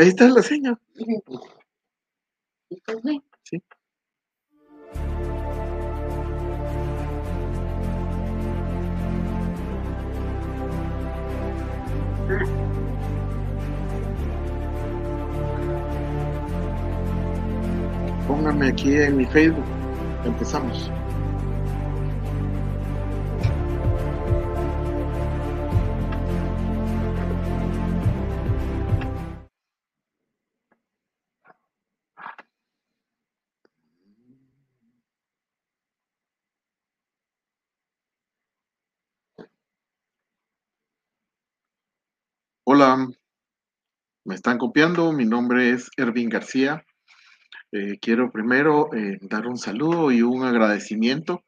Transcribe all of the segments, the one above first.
Ahí está la seña. Sí. Pónganme aquí en mi Facebook. Empezamos. Hola, me están copiando. Mi nombre es Ervin García. Eh, quiero primero eh, dar un saludo y un agradecimiento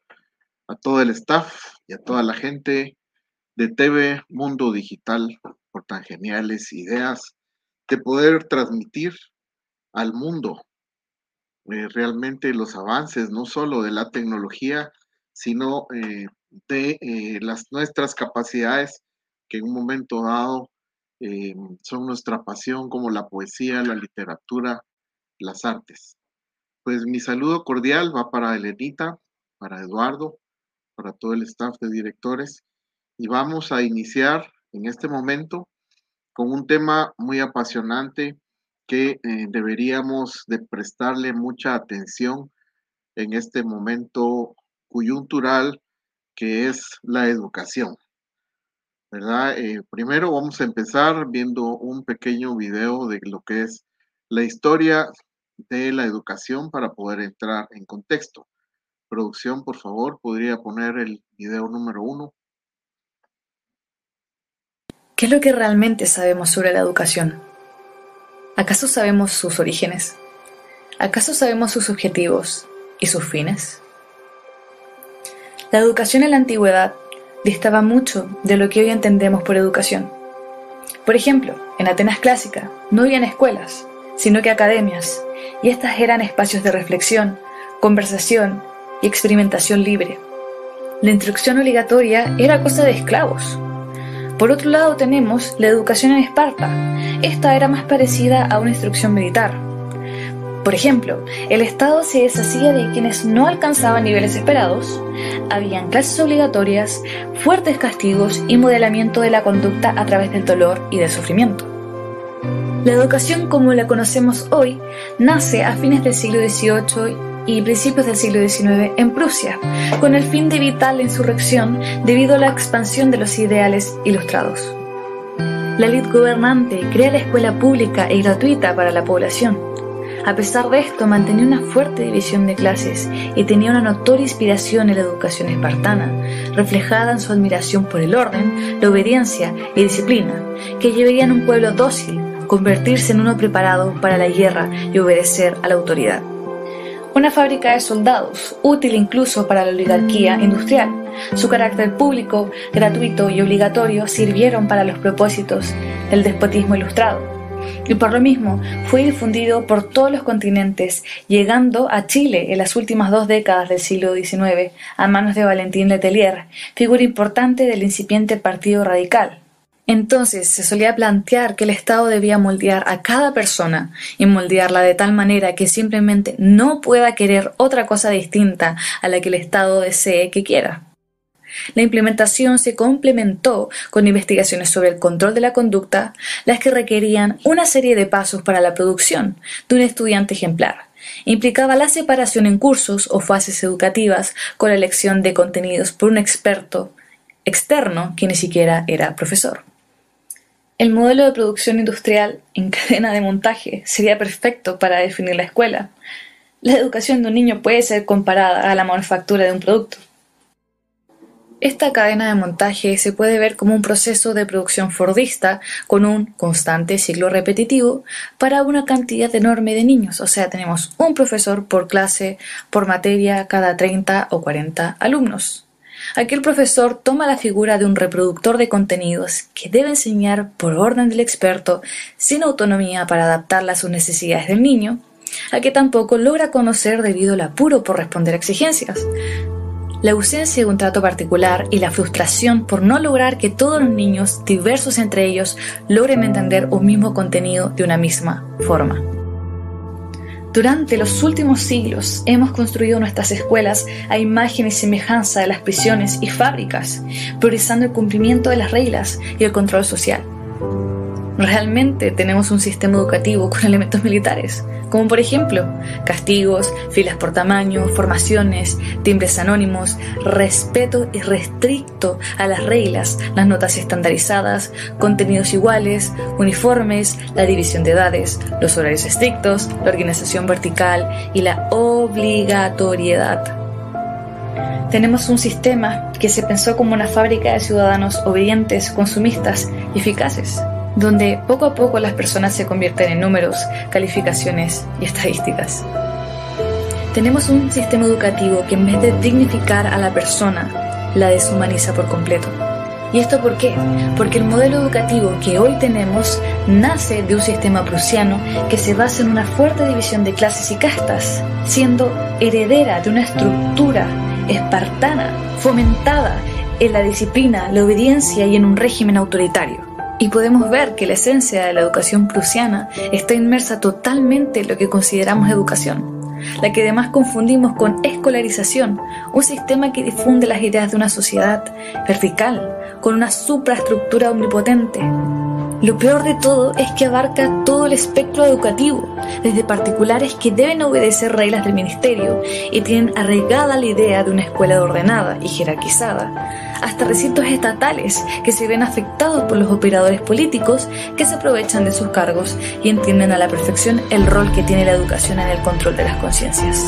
a todo el staff y a toda la gente de TV Mundo Digital por tan geniales ideas de poder transmitir al mundo eh, realmente los avances, no solo de la tecnología, sino de las nuestras capacidades que en un momento dado eh, son nuestra pasión como la poesía, la literatura, las artes. Pues mi saludo cordial va para Elenita, para Eduardo, para todo el staff de directores y vamos a iniciar en este momento con un tema muy apasionante que eh, deberíamos de prestarle mucha atención en este momento coyuntural que es la educación. Eh, primero vamos a empezar viendo un pequeño video de lo que es la historia de la educación para poder entrar en contexto. Producción, por favor, podría poner el video número uno. ¿Qué es lo que realmente sabemos sobre la educación? ¿Acaso sabemos sus orígenes? ¿Acaso sabemos sus objetivos y sus fines? La educación en la antigüedad distaba mucho de lo que hoy entendemos por educación. Por ejemplo, en Atenas clásica no habían escuelas, sino que academias, y estas eran espacios de reflexión, conversación y experimentación libre. La instrucción obligatoria era cosa de esclavos. Por otro lado tenemos la educación en Esparta. Esta era más parecida a una instrucción militar, por ejemplo, el Estado se deshacía de quienes no alcanzaban niveles esperados, habían clases obligatorias, fuertes castigos y modelamiento de la conducta a través del dolor y del sufrimiento. La educación como la conocemos hoy nace a fines del siglo XVIII y principios del siglo XIX en Prusia, con el fin de evitar la insurrección debido a la expansión de los ideales ilustrados. La elite gobernante crea la escuela pública y gratuita para la población a pesar de esto, mantenía una fuerte división de clases y tenía una notoria inspiración en la educación espartana, reflejada en su admiración por el orden, la obediencia y disciplina, que llevarían a un pueblo dócil convertirse en uno preparado para la guerra y obedecer a la autoridad. Una fábrica de soldados, útil incluso para la oligarquía industrial. Su carácter público, gratuito y obligatorio sirvieron para los propósitos del despotismo ilustrado y por lo mismo fue difundido por todos los continentes, llegando a Chile en las últimas dos décadas del siglo XIX a manos de Valentín Letelier, figura importante del incipiente Partido Radical. Entonces se solía plantear que el Estado debía moldear a cada persona y moldearla de tal manera que simplemente no pueda querer otra cosa distinta a la que el Estado desee que quiera. La implementación se complementó con investigaciones sobre el control de la conducta, las que requerían una serie de pasos para la producción de un estudiante ejemplar. Implicaba la separación en cursos o fases educativas con la elección de contenidos por un experto externo que ni siquiera era profesor. El modelo de producción industrial en cadena de montaje sería perfecto para definir la escuela. La educación de un niño puede ser comparada a la manufactura de un producto. Esta cadena de montaje se puede ver como un proceso de producción fordista con un constante ciclo repetitivo para una cantidad enorme de niños. O sea, tenemos un profesor por clase, por materia, cada 30 o 40 alumnos. Aquí el profesor toma la figura de un reproductor de contenidos que debe enseñar por orden del experto sin autonomía para adaptarla a sus necesidades del niño, a que tampoco logra conocer debido al apuro por responder a exigencias. La ausencia de un trato particular y la frustración por no lograr que todos los niños, diversos entre ellos, logren entender un mismo contenido de una misma forma. Durante los últimos siglos hemos construido nuestras escuelas a imagen y semejanza de las prisiones y fábricas, priorizando el cumplimiento de las reglas y el control social. Realmente tenemos un sistema educativo con elementos militares, como por ejemplo castigos, filas por tamaño, formaciones, timbres anónimos, respeto irrestricto a las reglas, las notas estandarizadas, contenidos iguales, uniformes, la división de edades, los horarios estrictos, la organización vertical y la obligatoriedad. Tenemos un sistema que se pensó como una fábrica de ciudadanos obedientes, consumistas y eficaces donde poco a poco las personas se convierten en números, calificaciones y estadísticas. Tenemos un sistema educativo que en vez de dignificar a la persona, la deshumaniza por completo. ¿Y esto por qué? Porque el modelo educativo que hoy tenemos nace de un sistema prusiano que se basa en una fuerte división de clases y castas, siendo heredera de una estructura espartana, fomentada en la disciplina, la obediencia y en un régimen autoritario. Y podemos ver que la esencia de la educación prusiana está inmersa totalmente en lo que consideramos educación, la que además confundimos con escolarización, un sistema que difunde las ideas de una sociedad vertical, con una supraestructura omnipotente. Lo peor de todo es que abarca todo el espectro educativo, desde particulares que deben obedecer reglas del ministerio y tienen arraigada la idea de una escuela ordenada y jerarquizada, hasta recintos estatales que se ven afectados por los operadores políticos que se aprovechan de sus cargos y entienden a la perfección el rol que tiene la educación en el control de las conciencias.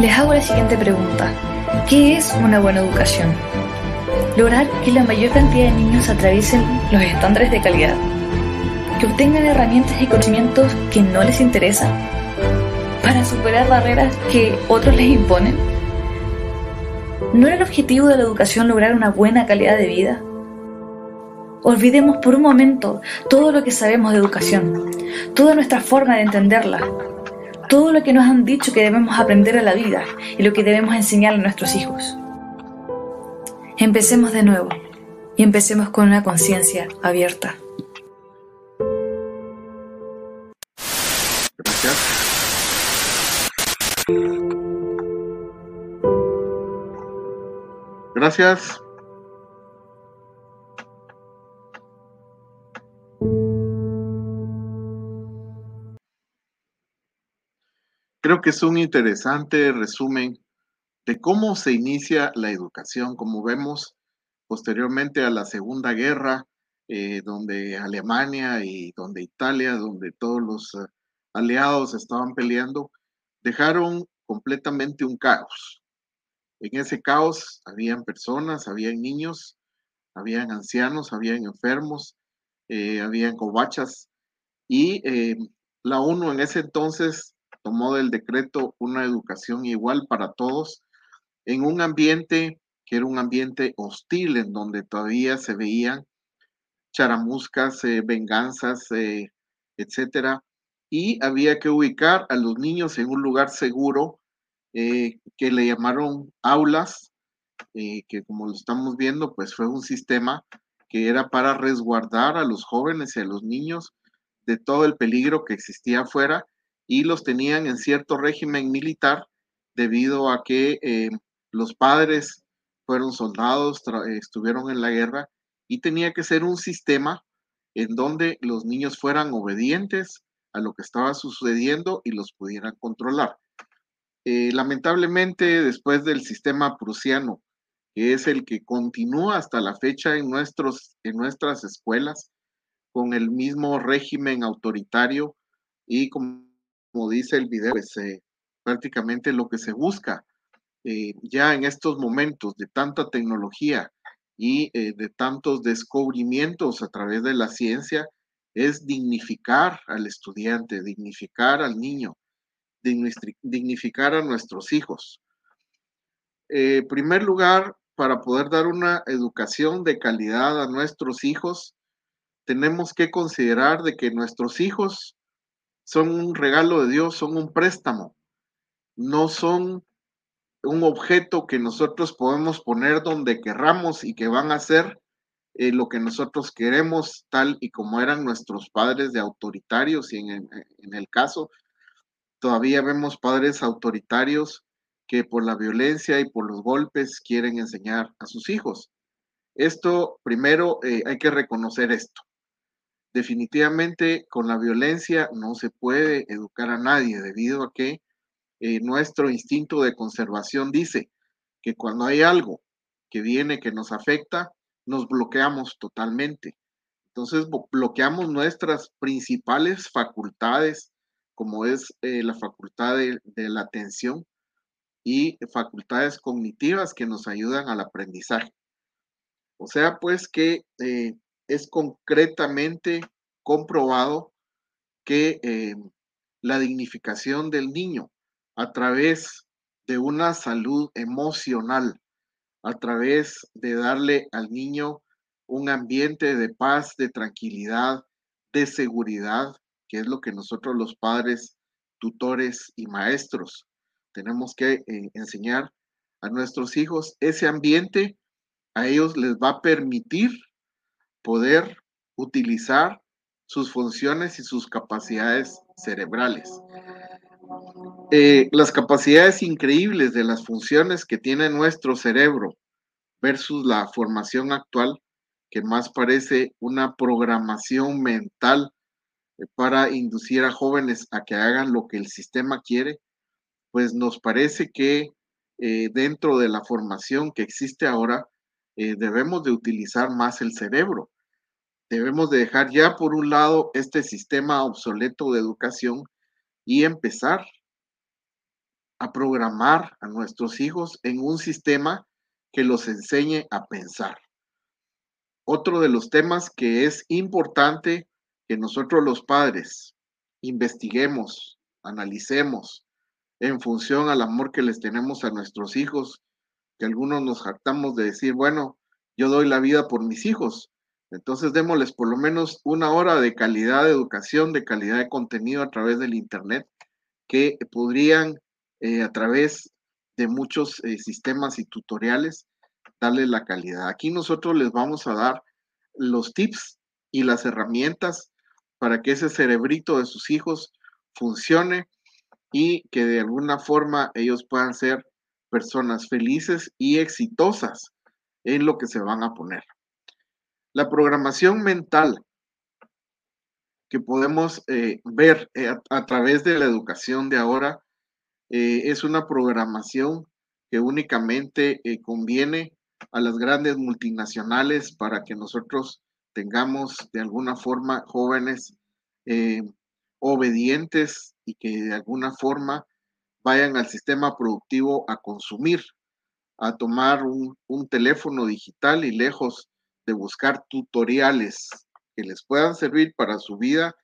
Les hago la siguiente pregunta. ¿Qué es una buena educación? Lograr que la mayor cantidad de niños atraviesen los estándares de calidad, que obtengan herramientas y conocimientos que no les interesan, para superar barreras que otros les imponen ¿No era el objetivo de la educación lograr una buena calidad de vida? Olvidemos por un momento todo lo que sabemos de educación, toda nuestra forma de entenderla, todo lo que nos han dicho que debemos aprender a la vida y lo que debemos enseñar a nuestros hijos. Empecemos de nuevo y empecemos con una conciencia abierta. Gracias. Creo que es un interesante resumen de cómo se inicia la educación, como vemos posteriormente a la Segunda Guerra, eh, donde Alemania y donde Italia, donde todos los eh, aliados estaban peleando, dejaron completamente un caos. En ese caos habían personas, habían niños, habían ancianos, habían enfermos, eh, habían covachas y eh, la ONU en ese entonces tomó del decreto una educación igual para todos en un ambiente que era un ambiente hostil en donde todavía se veían charamuscas, eh, venganzas, etcétera, y había que ubicar a los niños en un lugar seguro eh, que le llamaron aulas, eh, que como lo estamos viendo, pues fue un sistema que era para resguardar a los jóvenes y a los niños de todo el peligro que existía afuera y los tenían en cierto régimen militar debido a que eh, los padres fueron soldados, estuvieron en la guerra y tenía que ser un sistema en donde los niños fueran obedientes a lo que estaba sucediendo y los pudieran controlar. Eh, lamentablemente, después del sistema prusiano, que es el que continúa hasta la fecha en, nuestros, en nuestras escuelas, con el mismo régimen autoritario y como, dice el video, pues, eh, prácticamente lo que se busca eh, ya en estos momentos de tanta tecnología y de tantos descubrimientos a través de la ciencia es dignificar al estudiante, dignificar al niño, dignificar a nuestros hijos. En eh, primer lugar, para poder dar una educación de calidad a nuestros hijos, tenemos que considerar de que nuestros hijos son un regalo de Dios, son un préstamo, no son un objeto que nosotros podemos poner donde querramos y que van a hacer eh, lo que nosotros queremos, tal y como eran nuestros padres de autoritarios, y en, en el caso, todavía vemos padres autoritarios que por la violencia y por los golpes quieren enseñar a sus hijos. Esto, primero, eh, hay que reconocer esto. Definitivamente con la violencia no se puede educar a nadie debido a que eh, nuestro instinto de conservación dice que cuando hay algo que viene que nos afecta, nos bloqueamos totalmente. Entonces bloqueamos nuestras principales facultades, como es eh, la facultad de, la atención y facultades cognitivas que nos ayudan al aprendizaje. O sea, pues que eh, es concretamente comprobado que la dignificación del niño a través de una salud emocional, a través de darle al niño un ambiente de paz, de tranquilidad, de seguridad, que es lo que nosotros los padres, tutores y maestros tenemos que eh, enseñar a nuestros hijos ese ambiente a ellos les va a permitir poder utilizar sus funciones y sus capacidades cerebrales. Eh, las capacidades increíbles de las funciones que tiene nuestro cerebro versus la formación actual, que más parece una programación mental eh, para inducir a jóvenes a que hagan lo que el sistema quiere, pues nos parece que eh, dentro de la formación que existe ahora, debemos de utilizar más el cerebro. Debemos de dejar ya por un lado este sistema obsoleto de educación y empezar a programar a nuestros hijos en un sistema que los enseñe a pensar. Otro de los temas que es importante que nosotros los padres investiguemos, analicemos en función al amor que les tenemos a nuestros hijos que algunos nos jactamos de decir, bueno, yo doy la vida por mis hijos. Entonces démosles por lo menos una hora de calidad de educación, de calidad de contenido a través del Internet, que podrían eh, a través de muchos eh, sistemas y tutoriales darle la calidad. Aquí nosotros les vamos a dar los tips y las herramientas para que ese cerebrito de sus hijos funcione y que de alguna forma ellos puedan ser personas felices y exitosas en lo que se van a poner. La programación mental que podemos eh, ver eh, a, través de la educación de ahora eh, es una programación que únicamente conviene a las grandes multinacionales para que nosotros tengamos de alguna forma jóvenes obedientes y que de alguna forma vayan al sistema productivo a consumir, a tomar un, teléfono digital y lejos de buscar tutoriales que les puedan servir para su vida,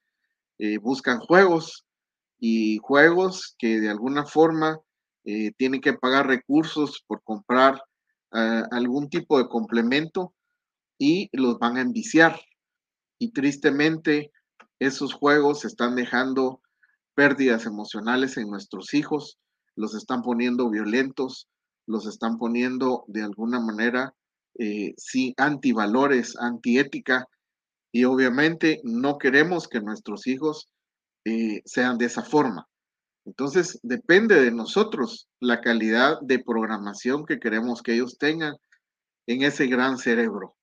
eh, buscan juegos y juegos que de alguna forma eh, tienen que pagar recursos por comprar ah, algún tipo de complemento y los van a enviciar. Y tristemente esos juegos están dejando pérdidas emocionales en nuestros hijos, los están poniendo violentos, los están poniendo de alguna manera eh, sí, antivalores, antiética, y obviamente no queremos que nuestros hijos eh, sean de esa forma. Entonces, depende de nosotros la calidad de programación que queremos que ellos tengan en ese gran cerebro.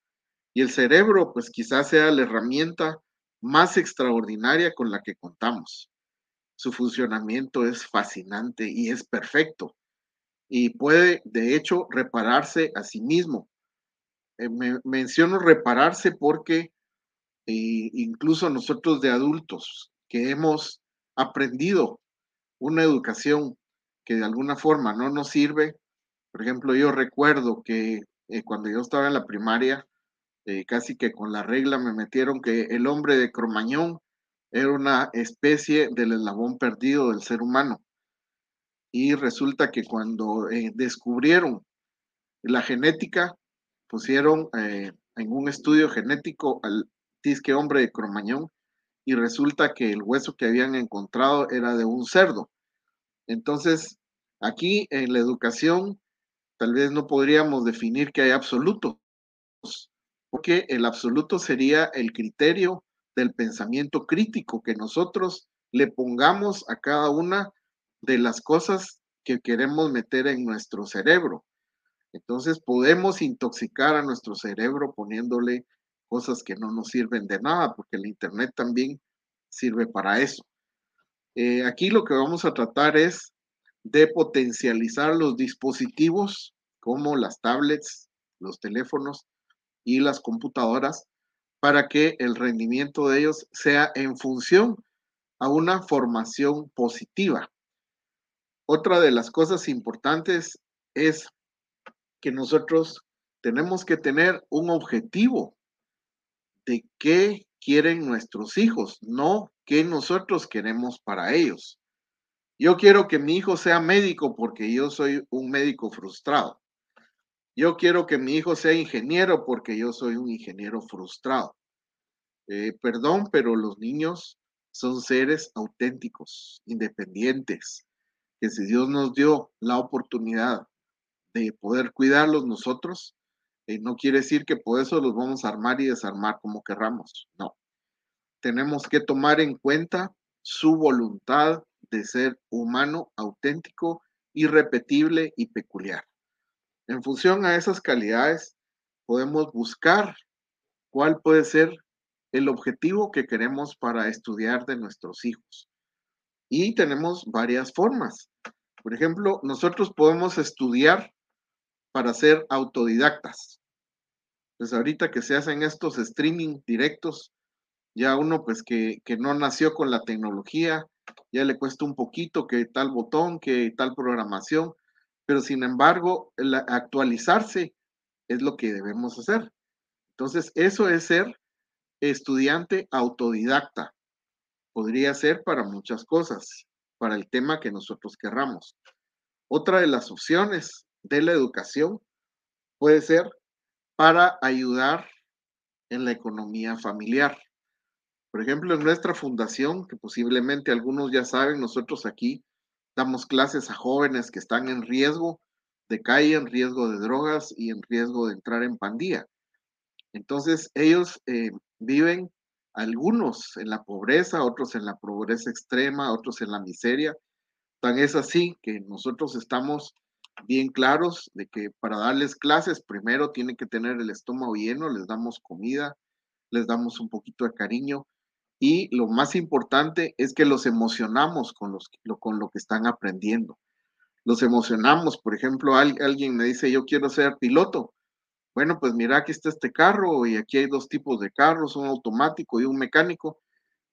Y el cerebro, pues quizás sea la herramienta más extraordinaria con la que contamos su funcionamiento es fascinante y es perfecto y puede de hecho repararse a sí mismo. Eh, menciono repararse porque eh, incluso nosotros de adultos que hemos aprendido una educación que de alguna forma no nos sirve, por ejemplo, yo recuerdo que eh, cuando yo estaba en la primaria, casi que con la regla me metieron que el hombre de Cromañón era una especie del eslabón perdido del ser humano. Y resulta que cuando eh, descubrieron la genética, pusieron eh, en un estudio genético al disque hombre de Cromañón y resulta que el hueso que habían encontrado era de un cerdo. Entonces, Aquí en la educación tal vez no podríamos definir que hay absolutos, porque el absoluto sería el criterio del pensamiento crítico que nosotros le pongamos a cada una de las cosas que queremos meter en nuestro cerebro. Entonces podemos intoxicar a nuestro cerebro poniéndole cosas que no nos sirven de nada, porque el Internet también sirve para eso. Eh, aquí lo que vamos a tratar es de potencializar los dispositivos como las tablets, los teléfonos y las computadoras para que el rendimiento de ellos sea en función a una formación positiva. Otra de las cosas importantes es que nosotros tenemos que tener un objetivo de qué quieren nuestros hijos, no qué nosotros queremos para ellos. Yo quiero que mi hijo sea médico porque yo soy un médico frustrado. Yo quiero que mi hijo sea ingeniero porque yo soy un ingeniero frustrado. Eh, perdón, pero los niños son seres auténticos, independientes, que si Dios nos dio la oportunidad de poder cuidarlos nosotros, eh, no quiere decir que por eso los vamos a armar y desarmar como querramos. No. Tenemos que tomar en cuenta su voluntad de ser humano, auténtico, irrepetible y peculiar. En función a esas calidades, podemos buscar cuál puede ser el objetivo que queremos para estudiar de nuestros hijos. Y tenemos varias formas. Por ejemplo, nosotros podemos estudiar para ser autodidactas. Pues ahorita que se hacen estos streaming directos, ya uno pues que, que no nació con la tecnología, ya le cuesta un poquito que tal botón, que tal programación, pero sin embargo, actualizarse es lo que debemos hacer. Entonces, eso es ser estudiante autodidacta. Podría ser para muchas cosas, para el tema que nosotros querramos. Otra de las opciones de la educación puede ser para ayudar en la economía familiar. Por ejemplo, en nuestra fundación, que posiblemente algunos ya saben, nosotros aquí Damos clases a jóvenes que están en riesgo de calle, en riesgo de drogas y en riesgo de entrar en pandilla. Entonces, ellos eh, viven algunos en la pobreza, otros en la pobreza extrema, otros en la miseria. Tan es así que nosotros estamos bien claros de que para darles clases, primero tienen que tener el estómago lleno, les damos comida, les damos un poquito de cariño y lo más importante es que los emocionamos con, los, con lo que están aprendiendo. Los emocionamos, por ejemplo, alguien me dice, yo quiero ser piloto. Bueno, pues mira, aquí está este carro y aquí hay dos tipos de carros, un automático y un mecánico.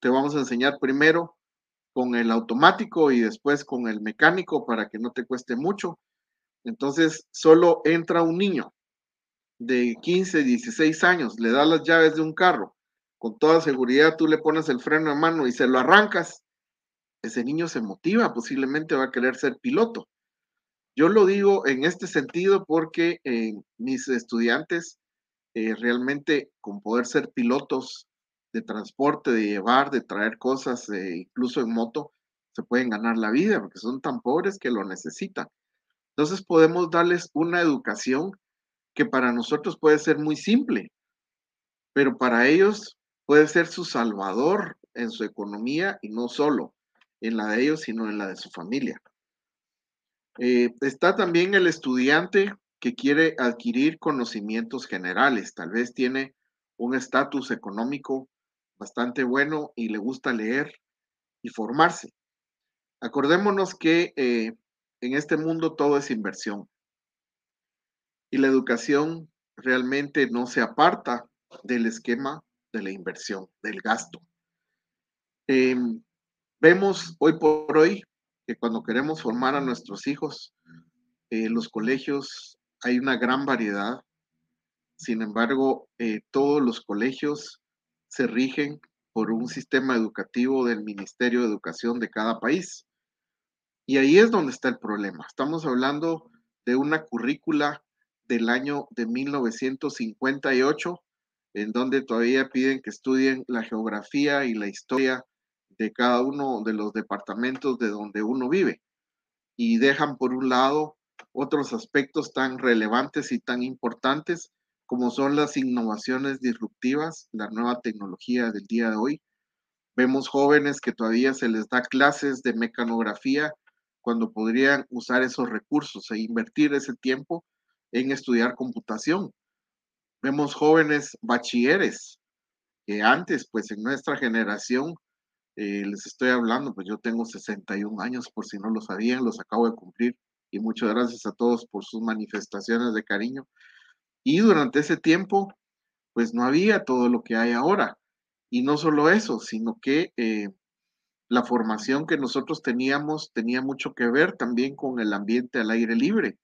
Te vamos a enseñar primero con el automático y después con el mecánico para que no te cueste mucho. Entonces, solo entra un niño de 15, 16 años, le da las llaves de un carro con toda seguridad tú le pones el freno de mano y se lo arrancas, ese niño se motiva, posiblemente va a querer ser piloto. Yo lo digo en este sentido porque eh, mis estudiantes eh, realmente con poder ser pilotos de transporte, de llevar, de traer cosas, eh, incluso en moto, se pueden ganar la vida porque son tan pobres que lo necesitan. Entonces podemos darles una educación que para nosotros puede ser muy simple, pero para ellos puede ser su salvador en su economía y no solo en la de ellos, sino en la de su familia. Eh, está también el estudiante que quiere adquirir conocimientos generales, tal vez tiene un estatus económico bastante bueno y le gusta leer y formarse. Acordémonos que eh, en este mundo todo es inversión y la educación realmente no se aparta del esquema de la inversión, del gasto. Em, vemos hoy por hoy que cuando queremos formar a nuestros hijos, eh, los colegios hay una gran variedad. Sin embargo, eh, todos los colegios se rigen por un sistema educativo del Ministerio de Educación de cada país. Y ahí es donde está el problema. Estamos hablando de una currícula del año de 1958 en donde todavía piden que estudien la geografía y la historia de cada uno de los departamentos de donde uno vive. y dejan por un lado otros aspectos tan relevantes y tan importantes como son las innovaciones disruptivas, la nueva tecnología del día de hoy. Vemos jóvenes que todavía se les da clases de mecanografía cuando podrían usar esos recursos e invertir ese tiempo en estudiar computación. Vemos jóvenes bachilleres que antes, pues en nuestra generación, eh, les estoy hablando, pues yo tengo 61 años, por si no lo sabían, los acabo de cumplir y muchas gracias a todos por sus manifestaciones de cariño. Y durante ese tiempo, pues no había todo lo que hay ahora. Y no solo eso, sino que eh, la formación que nosotros teníamos tenía mucho que ver también con el ambiente al aire libre,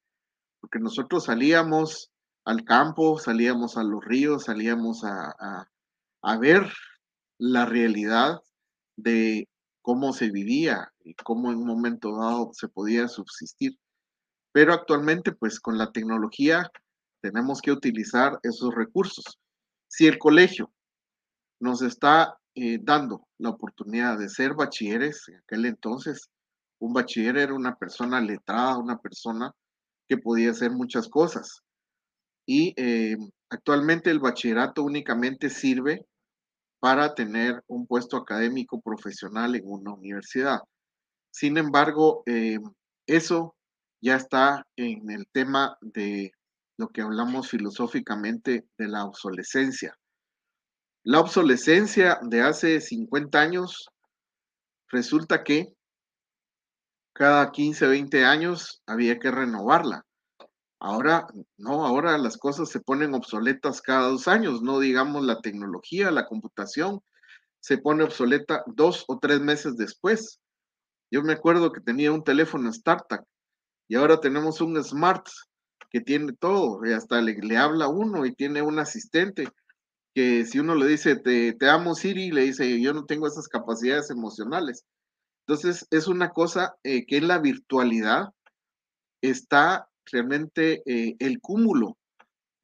porque nosotros salíamos al campo, salíamos a los ríos, salíamos a, a ver la realidad de cómo se vivía y cómo en un momento dado se podía subsistir. Pero actualmente, pues con la tecnología tenemos que utilizar esos recursos. Si el colegio nos está eh, dando la oportunidad de ser bachilleres, en aquel entonces un bachiller era una persona letrada, una persona que podía hacer muchas cosas. Y eh, actualmente el bachillerato únicamente sirve para tener un puesto académico profesional en una universidad. Sin embargo, eh, eso ya está en el tema de lo que hablamos filosóficamente de la obsolescencia. La obsolescencia de hace 50 años resulta que cada 15, 20 años había que renovarla. Ahora, no, ahora las cosas se ponen obsoletas cada dos años, no digamos la tecnología, la computación, se pone obsoleta dos o tres meses después. Yo me acuerdo que tenía un teléfono startup y ahora tenemos un Smart que tiene todo, y hasta le, le habla uno y tiene un asistente que si uno le dice, te, te amo Siri, le dice, yo no tengo esas capacidades emocionales. Entonces, es una cosa eh, que en la virtualidad está realmente eh, el cúmulo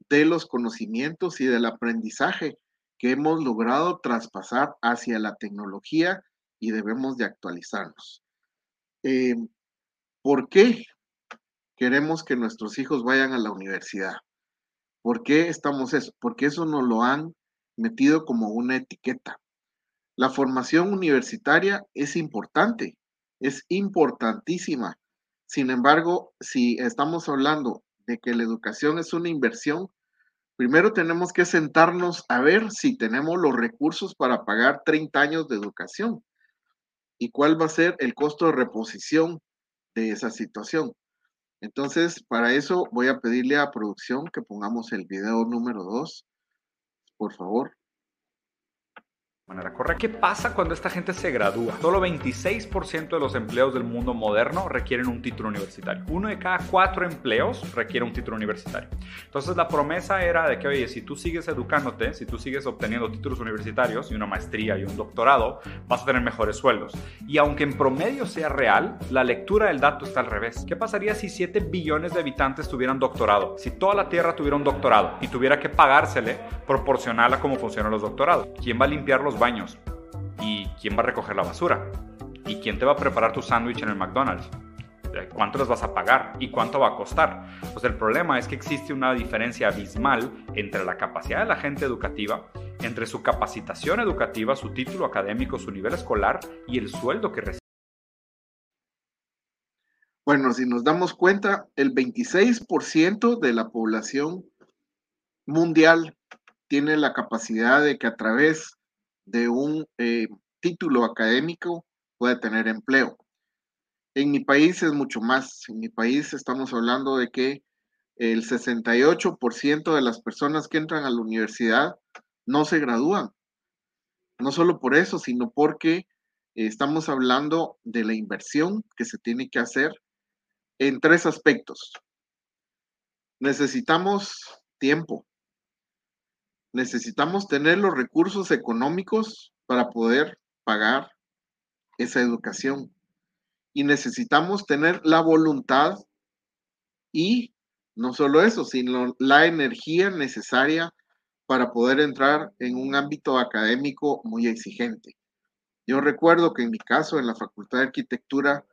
de los conocimientos y del aprendizaje que hemos logrado traspasar hacia la tecnología y debemos de actualizarnos. Eh, ¿Por qué? queremos que nuestros hijos vayan a la universidad. ¿Por qué estamos eso? Porque eso nos lo han metido como una etiqueta. La formación universitaria es importante, es importantísima. Sin embargo, si estamos hablando de que la educación es una inversión, primero tenemos que sentarnos a ver si tenemos los recursos para pagar 30 años de educación y cuál va a ser el costo de reposición de esa situación. Entonces, para eso voy a pedirle a producción que pongamos el video número 2, por favor manera correcta. ¿Qué pasa cuando esta gente se gradúa? Solo 26% de los empleos del mundo moderno requieren un título universitario. Uno de cada cuatro empleos requiere un título universitario. Entonces la promesa era de que, oye, si tú sigues educándote, si tú sigues obteniendo títulos universitarios y una maestría y un doctorado, vas a tener mejores sueldos. Y aunque en promedio sea real, la lectura del dato está al revés. ¿Qué pasaría si 7 billones de habitantes tuvieran doctorado? Si toda la Tierra tuviera un doctorado y tuviera que pagársele proporcional a cómo funcionan los doctorados. ¿Quién va a limpiar los baños? ¿Y quién va a recoger la basura? ¿Y quién te va a preparar tu sándwich en el McDonald's? ¿Cuánto les vas a pagar? ¿Y cuánto va a costar? Pues el problema es que existe una diferencia abismal entre la capacidad de la gente educativa, entre su capacitación educativa, su título académico, su nivel escolar y el sueldo que recibe. Bueno, si nos damos cuenta, el 26% de la población mundial tiene la capacidad de que a través de un eh, título académico pueda tener empleo. En mi país es mucho más. En mi país estamos hablando de que el 68% de las personas que entran a la universidad no se gradúan. No solo por eso, sino porque estamos hablando de la inversión que se tiene que hacer en tres aspectos. Necesitamos tiempo, necesitamos tener los recursos económicos para poder pagar esa educación. Y necesitamos tener la voluntad y no solo eso, sino la energía necesaria para poder entrar en un ámbito académico muy exigente. Yo recuerdo que en mi caso, en la Facultad de Arquitectura,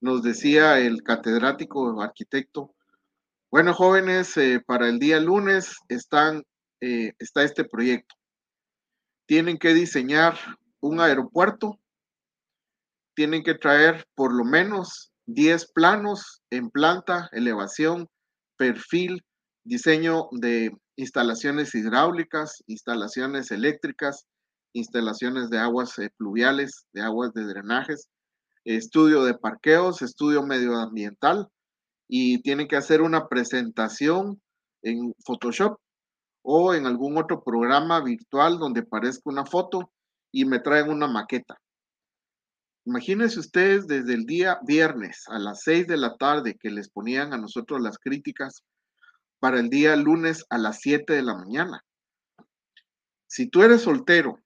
nos decía el catedrático arquitecto, bueno jóvenes, eh, para el día lunes están, eh, está este proyecto. Tienen que diseñar un aeropuerto, tienen que traer por lo menos 10 planos en planta, elevación, perfil, diseño de instalaciones hidráulicas, instalaciones eléctricas, instalaciones de aguas eh, pluviales, de aguas de drenajes, estudio de parqueos, estudio medioambiental y tienen que hacer una presentación en Photoshop o en algún otro programa virtual donde parezca una foto y me traen una maqueta. Imagínense ustedes desde el día viernes a las 6 de la tarde que les ponían a nosotros las críticas para el día lunes a las 7 de la mañana. Si tú eres soltero,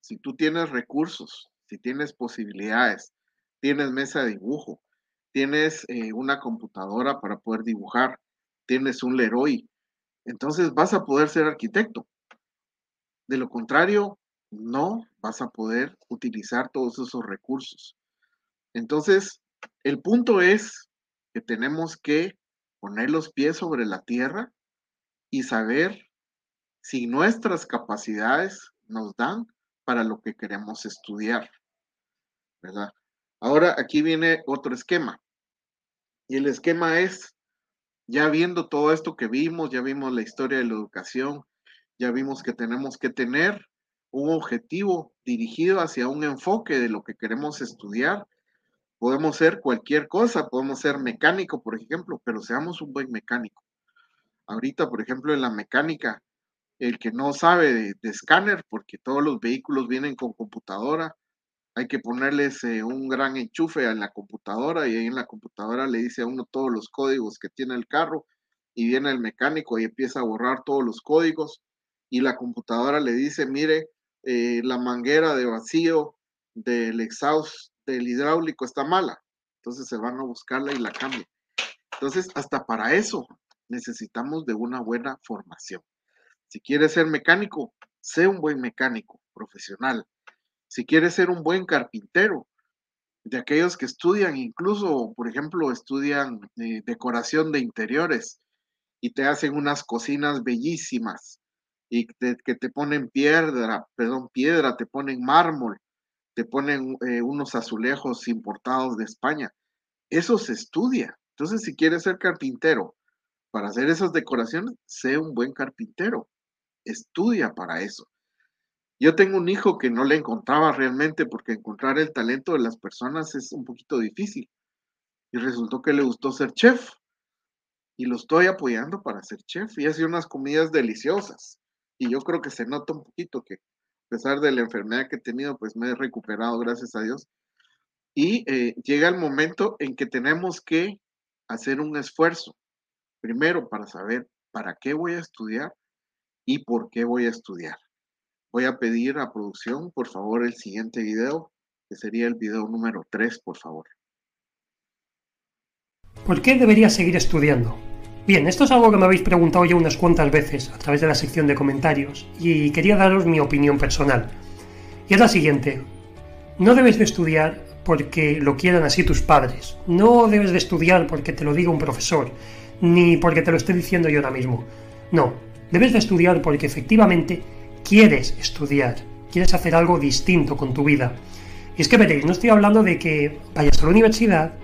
si tú tienes recursos, si tienes posibilidades, tienes mesa de dibujo, tienes eh, una computadora para poder dibujar, tienes un Leroy, entonces vas a poder ser arquitecto. De lo contrario, no vas a poder utilizar todos esos recursos. Entonces, el punto es que tenemos que poner los pies sobre la tierra y saber si nuestras capacidades nos dan para lo que queremos estudiar. ¿Verdad? Ahora aquí viene otro esquema. Y el esquema es, ya viendo todo esto que vimos, ya vimos la historia de la educación, ya vimos que tenemos que tener un objetivo dirigido hacia un enfoque de lo que queremos estudiar Podemos ser cualquier cosa, podemos ser mecánico, por ejemplo, pero seamos un buen mecánico. Ahorita, por ejemplo, en la mecánica, el que no sabe de, escáner, porque todos los vehículos vienen con computadora, hay que ponerles eh, un gran enchufe en la computadora y ahí en la computadora le dice a uno todos los códigos que tiene el carro y viene el mecánico y empieza a borrar todos los códigos y la computadora le dice, mire, eh, la manguera de vacío del exhaust del hidráulico está mala. Entonces se van a buscarla y la cambian. Entonces, hasta para eso necesitamos de una buena formación. Si quieres ser mecánico, sé un buen mecánico profesional. Si quieres ser un buen carpintero, de aquellos que estudian, incluso, por ejemplo, estudian eh, decoración de interiores y te hacen unas cocinas bellísimas y que te ponen piedra, perdón, piedra, te ponen mármol, te ponen eh, unos azulejos importados de España. Eso se estudia. Entonces, si quieres ser carpintero para hacer esas decoraciones, sé un buen carpintero. Estudia para eso. Yo tengo un hijo que no le encontraba realmente porque encontrar el talento de las personas es un poquito difícil. Y resultó que le gustó ser chef. Y lo estoy apoyando para ser chef y hace unas comidas deliciosas. Y yo creo que se nota un poquito que pesar de la enfermedad que he tenido, pues me he recuperado, gracias a Dios. Y eh, llega el momento en que tenemos que hacer un esfuerzo, primero para saber para qué voy a estudiar y por qué voy a estudiar. Voy a pedir a producción, por favor, el siguiente video, que sería el video número 3, por favor. ¿Por qué debería seguir estudiando? Bien, esto es algo que me habéis preguntado ya unas cuantas veces a través de la sección de comentarios y quería daros mi opinión personal. Y es la siguiente. No debes de estudiar porque lo quieran así tus padres. No debes de estudiar porque te lo diga un profesor, ni porque te lo esté diciendo yo ahora mismo. No, debes de estudiar porque efectivamente quieres estudiar, quieres hacer algo distinto con tu vida. Y es que veréis, no estoy hablando de que vayas a la universidad,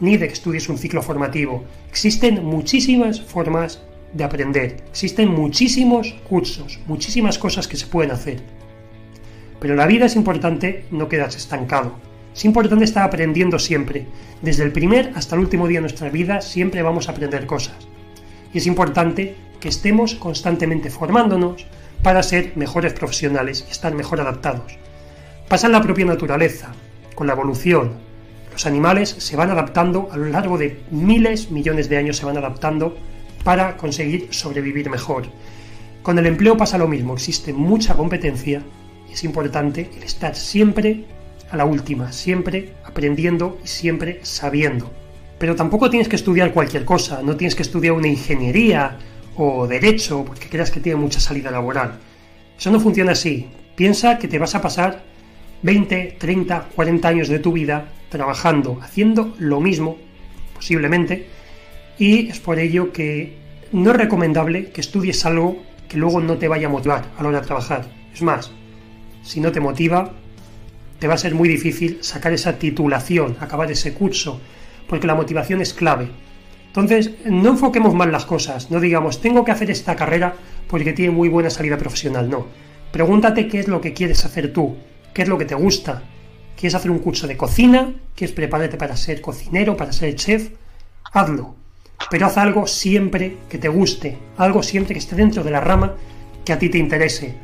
ni de que estudies un ciclo formativo. Existen muchísimas formas de aprender, existen muchísimos cursos, muchísimas cosas que se pueden hacer. Pero la vida es importante no quedarse estancado. Es importante estar aprendiendo siempre. Desde el primer hasta el último día de nuestra vida siempre vamos a aprender cosas. Y es importante que estemos constantemente formándonos para ser mejores profesionales y estar mejor adaptados. Pasa en la propia naturaleza, con la evolución, los animales se van adaptando a lo largo de miles, millones de años se van adaptando para conseguir sobrevivir mejor. Con el empleo pasa lo mismo, existe mucha competencia y es importante el estar siempre a la última, siempre aprendiendo y siempre sabiendo. Pero tampoco tienes que estudiar cualquier cosa, no tienes que estudiar una ingeniería o derecho porque creas que tiene mucha salida laboral. Eso no funciona así. Piensa que te vas a pasar 20, 30, 40 años de tu vida trabajando, haciendo lo mismo, posiblemente, y es por ello que no es recomendable que estudies algo que luego no te vaya a motivar a la hora de trabajar. Es más, si no te motiva, te va a ser muy difícil sacar esa titulación, acabar ese curso, porque la motivación es clave. Entonces, no enfoquemos mal las cosas, no digamos, tengo que hacer esta carrera porque tiene muy buena salida profesional, no. Pregúntate qué es lo que quieres hacer tú, qué es lo que te gusta. ¿Quieres hacer un curso de cocina? ¿Quieres prepararte para ser cocinero, para ser chef? Hazlo. Pero haz algo siempre que te guste, algo siempre que esté dentro de la rama que a ti te interese.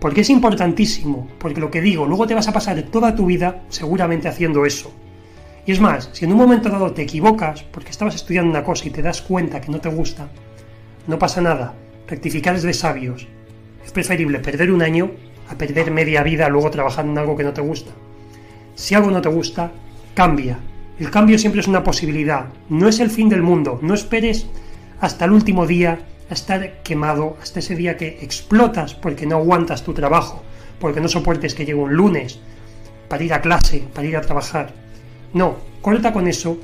Porque es importantísimo, porque lo que digo, luego te vas a pasar toda tu vida seguramente haciendo eso. Y es más, si en un momento dado te equivocas porque estabas estudiando una cosa y te das cuenta que no te gusta, no pasa nada, rectificar es de sabios. Es preferible perder un año a perder media vida luego trabajando en algo que no te gusta. Si algo no te gusta, cambia. El cambio siempre es una posibilidad, no es el fin del mundo. No esperes hasta el último día a estar quemado, hasta ese día que explotas porque no aguantas tu trabajo, porque no soportes que llegue un lunes para ir a clase, para ir a trabajar. No, corta con eso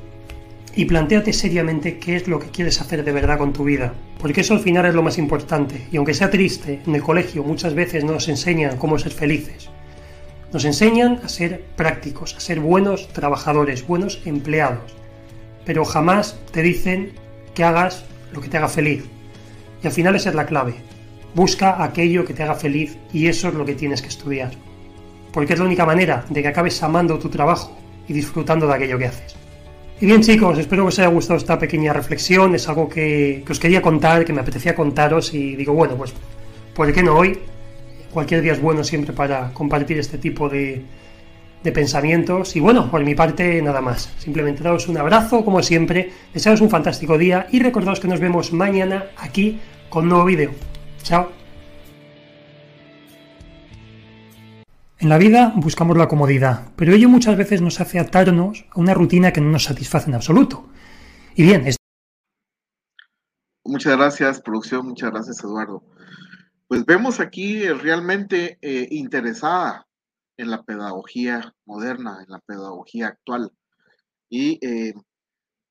y planteate seriamente qué es lo que quieres hacer de verdad con tu vida. Porque eso al final es lo más importante. Y aunque sea triste, en el colegio muchas veces nos enseñan cómo ser felices. Nos enseñan a ser prácticos, a ser buenos trabajadores, buenos empleados. Pero jamás te dicen que hagas lo que te haga feliz. Y al final esa es la clave. Busca aquello que te haga feliz y eso es lo que tienes que estudiar. Porque es la única manera de que acabes amando tu trabajo y disfrutando de aquello que haces. Y bien chicos, espero que os haya gustado esta pequeña reflexión, es algo que, os quería contar, que me apetecía contaros y digo, bueno, pues, ¿por qué no hoy? Cualquier día es bueno siempre para compartir este tipo de, de pensamientos. Y bueno, por mi parte nada más. Simplemente daros un abrazo, como siempre, desearos un fantástico día y recordaos que nos vemos mañana aquí con un nuevo vídeo. Chao. En la vida buscamos la comodidad, pero ello muchas veces nos hace atarnos a una rutina que no nos satisface en absoluto. Y bien, es... Muchas gracias, producción, muchas gracias, Eduardo. Pues vemos aquí realmente eh, interesada en la pedagogía moderna, en la pedagogía actual. Y eh,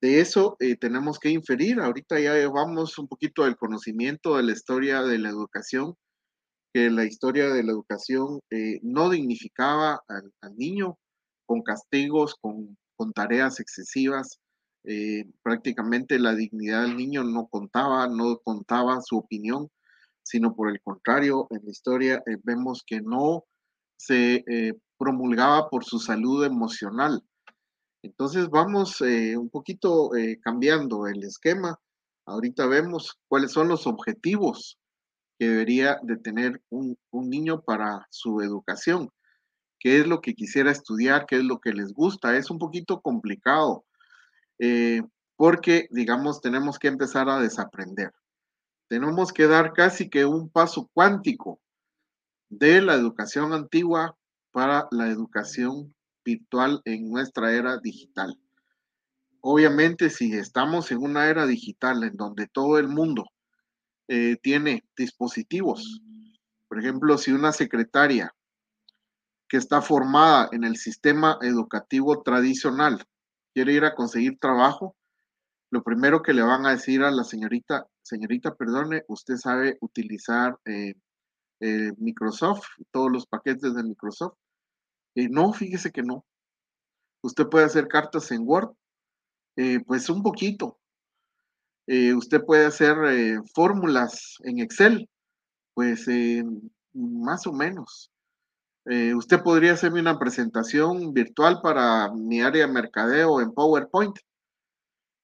de eso eh, tenemos que inferir, ahorita ya vamos un poquito del conocimiento de la historia de la educación que la historia de la educación eh, no dignificaba al, niño con castigos, con, tareas excesivas. Eh, prácticamente la dignidad del niño no contaba, no contaba su opinión, sino por el contrario, en la historia eh, vemos que no se promulgaba por su salud emocional. Entonces vamos un poquito cambiando el esquema. Ahorita vemos cuáles son los objetivos que debería de tener un, niño para su educación. ¿Qué es lo que quisiera estudiar? ¿Qué es lo que les gusta? Es un poquito complicado eh, porque, digamos, tenemos que empezar a desaprender. Tenemos que dar casi que un paso cuántico de la educación antigua para la educación virtual en nuestra era digital. Obviamente, si estamos en una era digital en donde todo el mundo eh, tiene dispositivos. Por ejemplo, si una secretaria que está formada en el sistema educativo tradicional quiere ir a conseguir trabajo, lo primero que le van a decir a la señorita, señorita, perdone, usted sabe utilizar eh, eh, Microsoft, todos los paquetes de Microsoft. Y no, fíjese que no. Usted puede hacer cartas en Word, pues un poquito, eh, usted puede hacer eh, fórmulas en Excel, pues eh, más o menos. usted podría hacerme una presentación virtual para mi área de mercadeo en PowerPoint,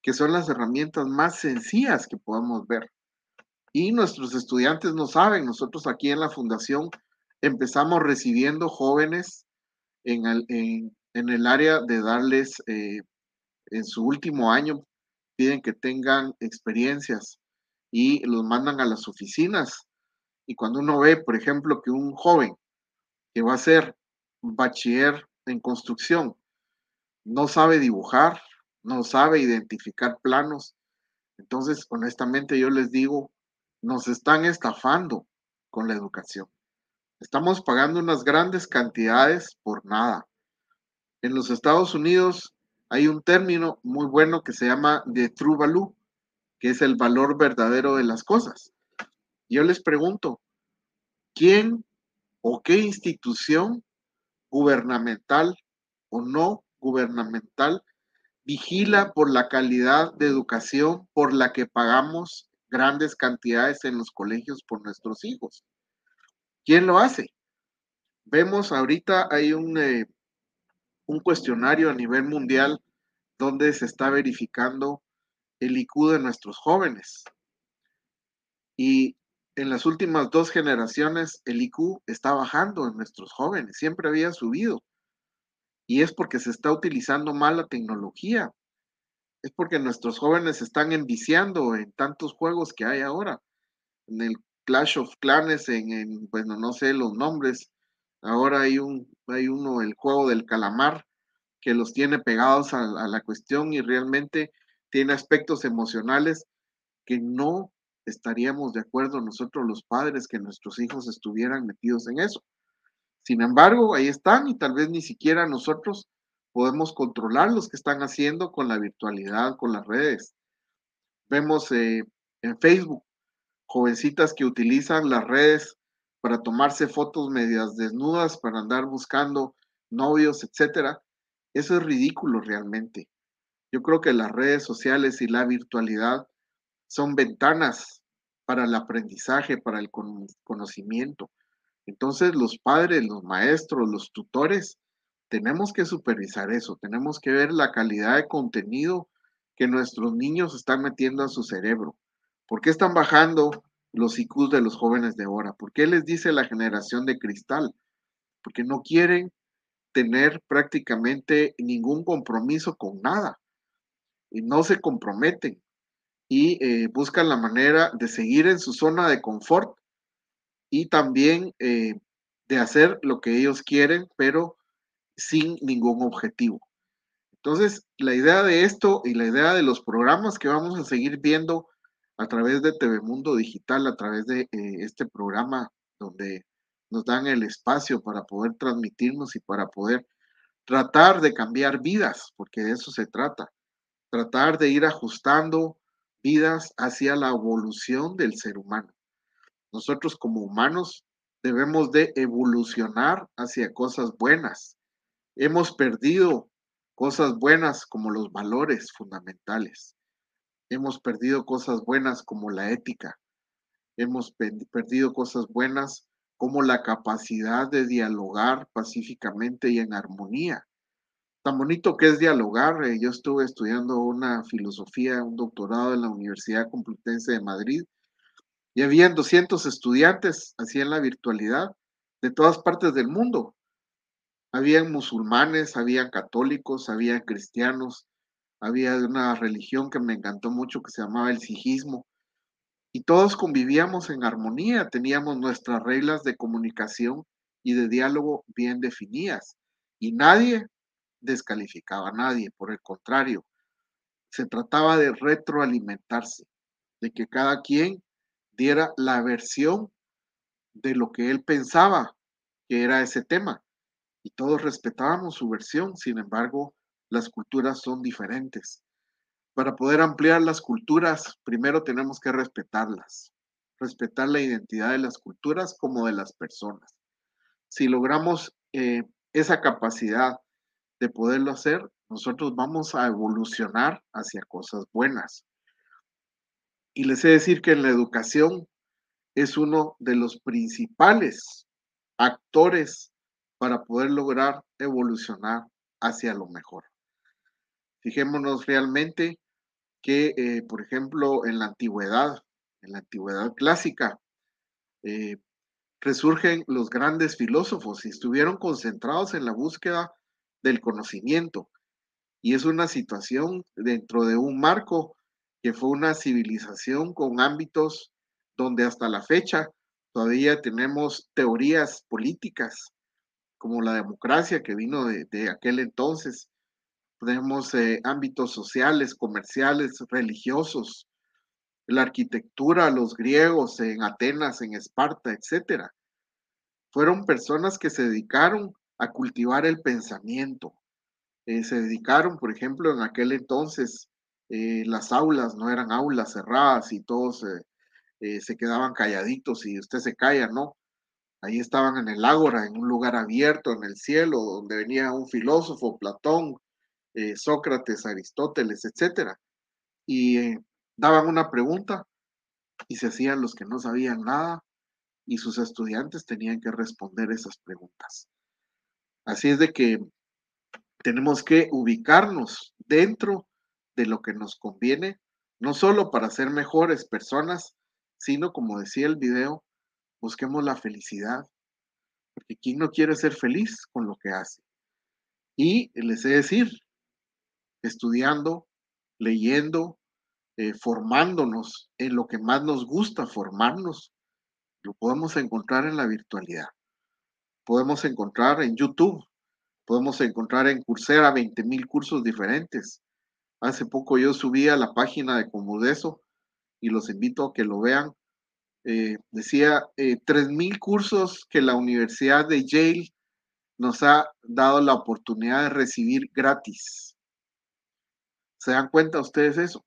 que son las herramientas más sencillas que podemos ver. Y nuestros estudiantes no saben, nosotros aquí en la fundación empezamos recibiendo jóvenes en el, área de darles en su último año piden que tengan experiencias y los mandan a las oficinas. Y cuando uno ve, por ejemplo, que un joven que va a ser bachiller en construcción no sabe dibujar, no sabe identificar planos, entonces honestamente yo les digo, nos están estafando con la educación. Estamos pagando unas grandes cantidades por nada. En los Estados Unidos hay un término muy bueno que se llama de true value, que es el valor verdadero de las cosas. Yo les pregunto, ¿quién o qué institución gubernamental o no gubernamental vigila por la calidad de educación por la que pagamos grandes cantidades en los colegios por nuestros hijos? ¿Quién lo hace? Vemos ahorita hay un, eh, un cuestionario a nivel mundial donde se está verificando el IQ de nuestros jóvenes. Y en las últimas dos generaciones el IQ está bajando en nuestros jóvenes, siempre había subido. Y es porque se está utilizando mal la tecnología. Es porque nuestros jóvenes están enviciando en tantos juegos que hay ahora. En el Clash of Clans, en, bueno, no sé los nombres. Ahora hay un, hay uno, el juego del calamar, que los tiene pegados a la cuestión y realmente tiene aspectos emocionales que no estaríamos de acuerdo nosotros los padres que nuestros hijos estuvieran metidos en eso. Sin embargo, ahí están y tal vez ni siquiera nosotros podemos controlar los que están haciendo con la virtualidad, con las redes. Vemos eh, en Facebook jovencitas que utilizan las redes para tomarse fotos medias desnudas, para andar buscando novios, etcétera. Eso es ridículo realmente. Yo creo que las redes sociales y la virtualidad son ventanas para el aprendizaje, para el conocimiento. Entonces los padres, los maestros, los tutores, tenemos que supervisar eso, tenemos que ver la calidad de contenido que nuestros niños están metiendo a su cerebro. ¿Por qué están bajando los IQs de los jóvenes de ahora? ¿Por qué les dice la generación de cristal? Porque no quieren tener prácticamente ningún compromiso con nada y no se comprometen y eh, buscan la manera de seguir en su zona de confort y también eh, de hacer lo que ellos quieren, pero sin ningún objetivo. Entonces, la idea de esto y la idea de los programas que vamos a seguir viendo a través de TV Mundo Digital, a través de eh, este programa donde nos dan el espacio para poder transmitirnos y para poder tratar de cambiar vidas, porque de eso se trata tratar de ir ajustando vidas hacia la evolución del ser humano. Nosotros como humanos debemos de evolucionar hacia cosas buenas. Hemos perdido cosas buenas como los valores fundamentales. Hemos perdido cosas buenas como la ética. Hemos perdido cosas buenas como la capacidad de dialogar pacíficamente y en armonía tan bonito que es dialogar. Eh, yo estuve estudiando una filosofía, un doctorado en la Universidad Complutense de Madrid y habían 200 estudiantes así en la virtualidad de todas partes del mundo. Habían musulmanes, habían católicos, había cristianos, había una religión que me encantó mucho que se llamaba el sijismo. Y todos convivíamos en armonía, teníamos nuestras reglas de comunicación y de diálogo bien definidas. Y nadie descalificaba a nadie, por el contrario, se trataba de retroalimentarse, de que cada quien diera la versión de lo que él pensaba que era ese tema. Y todos respetábamos su versión, sin embargo, las culturas son diferentes. Para poder ampliar las culturas, primero tenemos que respetarlas, respetar la identidad de las culturas como de las personas. Si logramos eh, esa capacidad de poderlo hacer, nosotros vamos a evolucionar hacia cosas buenas. Y les he de decir que en la educación es uno de los principales actores para poder lograr evolucionar hacia lo mejor. Fijémonos realmente que, eh, por ejemplo, en la antigüedad, en la antigüedad clásica, eh, resurgen los grandes filósofos y estuvieron concentrados en la búsqueda del conocimiento. Y es una situación dentro de un marco que fue una civilización con ámbitos donde hasta la fecha todavía tenemos teorías políticas como la democracia que vino de, aquel entonces. Tenemos eh, ámbitos sociales, comerciales, religiosos, la arquitectura, los griegos en Atenas, en Esparta, etcétera. Fueron personas que se dedicaron a cultivar el pensamiento, eh, se dedicaron, por ejemplo, en aquel entonces eh, las aulas no eran aulas cerradas y todos se quedaban calladitos y usted se calla, ¿no? Ahí estaban en el ágora, en un lugar abierto en el cielo, donde venía un filósofo, Platón, Sócrates, Aristóteles, etcétera, y daban una pregunta y se hacían los que no sabían nada y sus estudiantes tenían que responder esas preguntas. Así es de que tenemos que ubicarnos dentro de lo que nos conviene, no solo para ser mejores personas, sino, como decía el video, busquemos la felicidad, porque ¿quién no quiere ser feliz con lo que hace? Y les he de decir, estudiando, leyendo, eh, formándonos en lo que más nos gusta formarnos, lo podemos encontrar en la virtualidad. Podemos encontrar en YouTube, podemos encontrar en Coursera 20 mil cursos diferentes. Hace poco yo subí a la página de Comudeso y los invito a que lo vean. Eh, decía eh, 3 mil cursos que la Universidad de Yale nos ha dado la oportunidad de recibir gratis. ¿Se dan cuenta ustedes eso?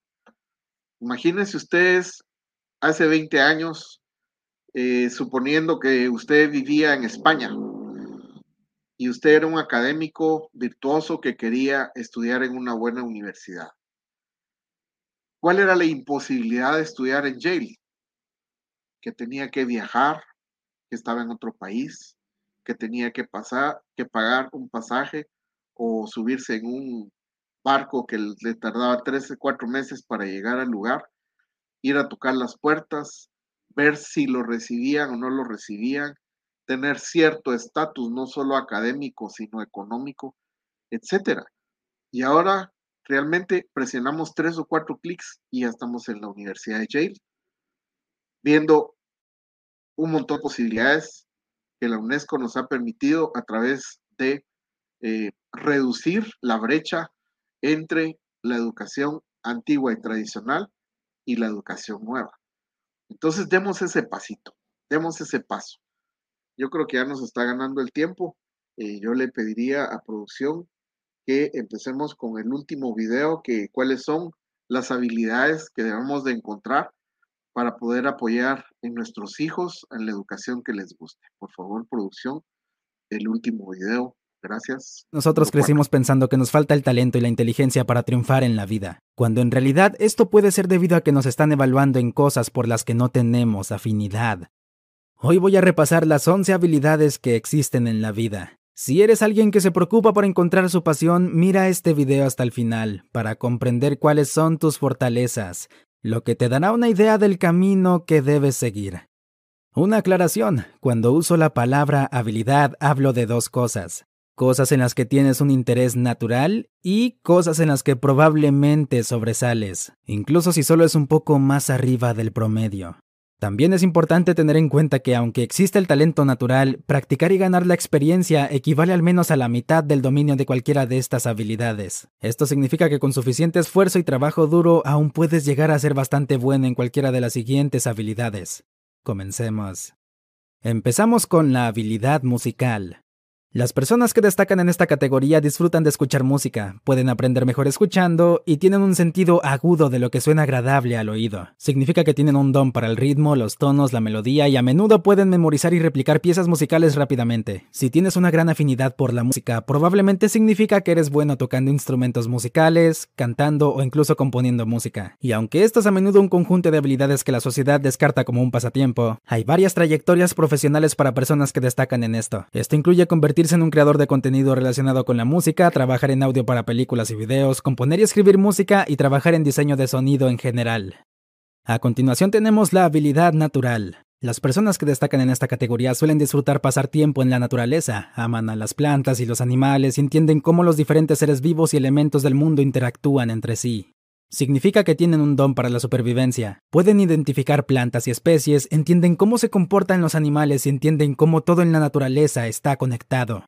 Imagínense ustedes hace 20 años, eh, suponiendo que usted vivía en España y usted era un académico virtuoso que quería estudiar en una buena universidad. ¿Cuál era la imposibilidad de estudiar en Yale? Que tenía que viajar, que estaba en otro país, que tenía que pasar, que pagar un pasaje o subirse en un barco que le tardaba 13, cuatro meses para llegar al lugar, ir a tocar las puertas, ver si lo recibían o no lo recibían, tener cierto estatus, no solo académico, sino económico, etcétera. Y ahora realmente presionamos tres o cuatro clics y ya estamos en la Universidad de Yale, viendo un montón de posibilidades que la UNESCO nos ha permitido a través de eh, reducir la brecha entre la educación antigua y tradicional y la educación nueva. Entonces, demos ese pasito, demos ese paso. Yo creo que ya nos está ganando el tiempo. Eh, yo le pediría a producción que empecemos con el último video, que cuáles son las habilidades que debemos de encontrar para poder apoyar en nuestros hijos en la educación que les guste. Por favor, producción, el último video. Gracias. Nosotros crecimos pensando que nos falta el talento y la inteligencia para triunfar en la vida, cuando en realidad esto puede ser debido a que nos están evaluando en cosas por las que no tenemos afinidad. Hoy voy a repasar las 11 habilidades que existen en la vida. Si eres alguien que se preocupa por encontrar su pasión, mira este video hasta el final para comprender cuáles son tus fortalezas, lo que te dará una idea del camino que debes seguir. Una aclaración, cuando uso la palabra habilidad hablo de dos cosas cosas en las que tienes un interés natural y cosas en las que probablemente sobresales, incluso si solo es un poco más arriba del promedio. También es importante tener en cuenta que aunque existe el talento natural, practicar y ganar la experiencia equivale al menos a la mitad del dominio de cualquiera de estas habilidades. Esto significa que con suficiente esfuerzo y trabajo duro aún puedes llegar a ser bastante bueno en cualquiera de las siguientes habilidades. Comencemos. Empezamos con la habilidad musical. Las personas que destacan en esta categoría disfrutan de escuchar música, pueden aprender mejor escuchando y tienen un sentido agudo de lo que suena agradable al oído. Significa que tienen un don para el ritmo, los tonos, la melodía y a menudo pueden memorizar y replicar piezas musicales rápidamente. Si tienes una gran afinidad por la música, probablemente significa que eres bueno tocando instrumentos musicales, cantando o incluso componiendo música. Y aunque esto es a menudo un conjunto de habilidades que la sociedad descarta como un pasatiempo, hay varias trayectorias profesionales para personas que destacan en esto. Esto incluye convertir en un creador de contenido relacionado con la música, trabajar en audio para películas y videos, componer y escribir música y trabajar en diseño de sonido en general. A continuación tenemos la habilidad natural. Las personas que destacan en esta categoría suelen disfrutar pasar tiempo en la naturaleza, aman a las plantas y los animales y entienden cómo los diferentes seres vivos y elementos del mundo interactúan entre sí. Significa que tienen un don para la supervivencia. Pueden identificar plantas y especies, entienden cómo se comportan los animales y entienden cómo todo en la naturaleza está conectado.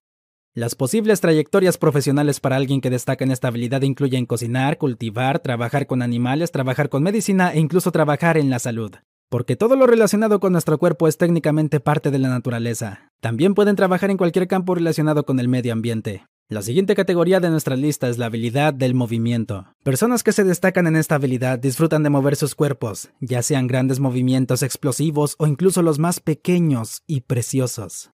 Las posibles trayectorias profesionales para alguien que destaca en esta habilidad incluyen cocinar, cultivar, trabajar con animales, trabajar con medicina e incluso trabajar en la salud. Porque todo lo relacionado con nuestro cuerpo es técnicamente parte de la naturaleza. También pueden trabajar en cualquier campo relacionado con el medio ambiente. La siguiente categoría de nuestra lista es la habilidad del movimiento. Personas que se destacan en esta habilidad disfrutan de mover sus cuerpos, ya sean grandes movimientos explosivos o incluso los más pequeños y preciosos.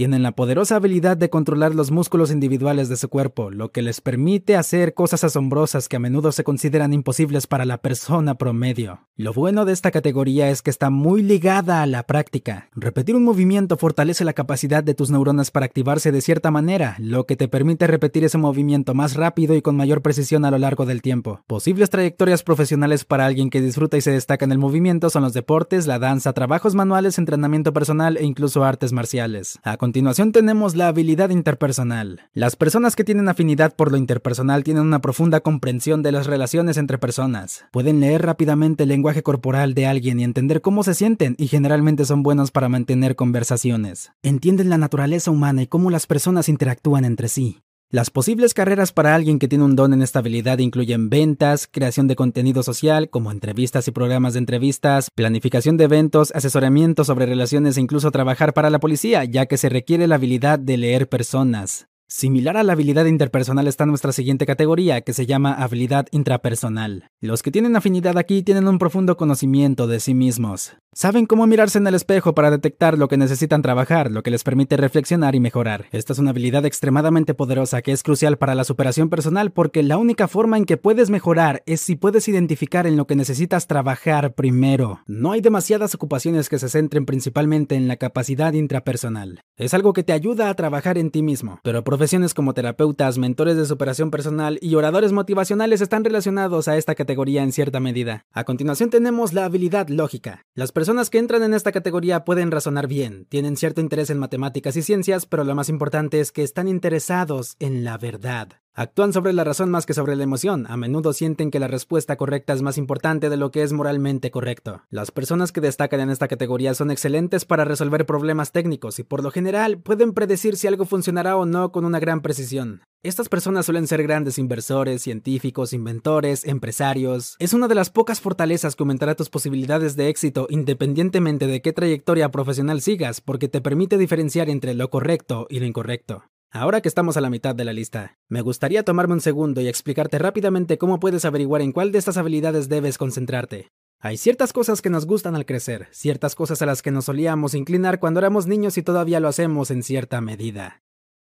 Tienen la poderosa habilidad de controlar los músculos individuales de su cuerpo, lo que les permite hacer cosas asombrosas que a menudo se consideran imposibles para la persona promedio. Lo bueno de esta categoría es que está muy ligada a la práctica. Repetir un movimiento fortalece la capacidad de tus neuronas para activarse de cierta manera, lo que te permite repetir ese movimiento más rápido y con mayor precisión a lo largo del tiempo. Posibles trayectorias profesionales para alguien que disfruta y se destaca en el movimiento son los deportes, la danza, trabajos manuales, entrenamiento personal e incluso artes marciales. Continuación tenemos la habilidad interpersonal. Las personas que tienen afinidad por lo interpersonal tienen una profunda comprensión de las relaciones entre personas. Pueden leer rápidamente el lenguaje corporal de alguien y entender cómo se sienten y generalmente son buenos para mantener conversaciones. Entienden la naturaleza humana y cómo las personas interactúan entre sí. Las posibles carreras para alguien que tiene un don en esta habilidad incluyen ventas, creación de contenido social, como entrevistas y programas de entrevistas, planificación de eventos, asesoramiento sobre relaciones e incluso trabajar para la policía, ya que se requiere la habilidad de leer personas. Similar a la habilidad interpersonal está nuestra siguiente categoría, que se llama habilidad intrapersonal. Los que tienen afinidad aquí tienen un profundo conocimiento de sí mismos. Saben cómo mirarse en el espejo para detectar lo que necesitan trabajar, lo que les permite reflexionar y mejorar. Esta es una habilidad extremadamente poderosa que es crucial para la superación personal porque la única forma en que puedes mejorar es si puedes identificar en lo que necesitas trabajar primero. No hay demasiadas ocupaciones que se centren principalmente en la capacidad intrapersonal. Es algo que te ayuda a trabajar en ti mismo, pero profesiones como terapeutas, mentores de superación personal y oradores motivacionales están relacionados a esta categoría en cierta medida. A continuación tenemos la habilidad lógica. Personas que entran en esta categoría pueden razonar bien, tienen cierto interés en matemáticas y ciencias, pero lo más importante es que están interesados en la verdad. Actúan sobre la razón más que sobre la emoción. A menudo sienten que la respuesta correcta es más importante de lo que es moralmente correcto. Las personas que destacan en esta categoría son excelentes para resolver problemas técnicos y por lo general pueden predecir si algo funcionará o no con una gran precisión. Estas personas suelen ser grandes inversores, científicos, inventores, empresarios. Es una de las pocas fortalezas que aumentará tus posibilidades de éxito independientemente de qué trayectoria profesional sigas, porque te permite diferenciar entre lo correcto y lo incorrecto. Ahora que estamos a la mitad de la lista, me gustaría tomarme un segundo y explicarte rápidamente cómo puedes averiguar en cuál de estas habilidades debes concentrarte. Hay ciertas cosas que nos gustan al crecer, ciertas cosas a las que nos solíamos inclinar cuando éramos niños y todavía lo hacemos en cierta medida.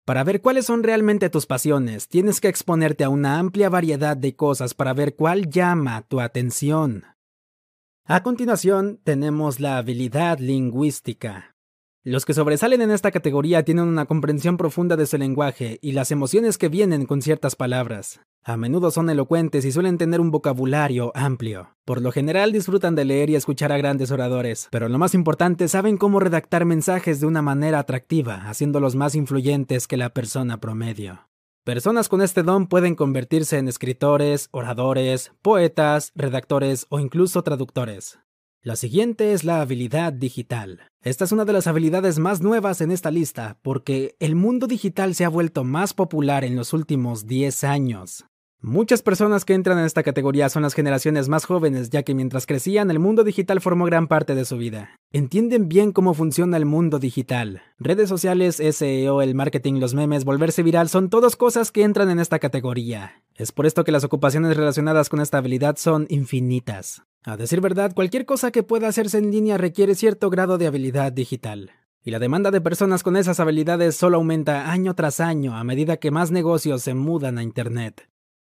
Para ver cuáles son realmente tus pasiones, tienes que exponerte a una amplia variedad de cosas para ver cuál llama tu atención. A continuación, tenemos la habilidad lingüística. Los que sobresalen en esta categoría tienen una comprensión profunda de su lenguaje y las emociones que vienen con ciertas palabras. A menudo son elocuentes y suelen tener un vocabulario amplio. Por lo general disfrutan de leer y escuchar a grandes oradores, pero lo más importante saben cómo redactar mensajes de una manera atractiva, haciéndolos más influyentes que la persona promedio. Personas con este don pueden convertirse en escritores, oradores, poetas, redactores o incluso traductores. La siguiente es la habilidad digital. Esta es una de las habilidades más nuevas en esta lista porque el mundo digital se ha vuelto más popular en los últimos 10 años. Muchas personas que entran en esta categoría son las generaciones más jóvenes, ya que mientras crecían el mundo digital formó gran parte de su vida. Entienden bien cómo funciona el mundo digital. Redes sociales, SEO, el marketing, los memes, volverse viral son todas cosas que entran en esta categoría. Es por esto que las ocupaciones relacionadas con esta habilidad son infinitas. A decir verdad, cualquier cosa que pueda hacerse en línea requiere cierto grado de habilidad digital. Y la demanda de personas con esas habilidades solo aumenta año tras año a medida que más negocios se mudan a Internet.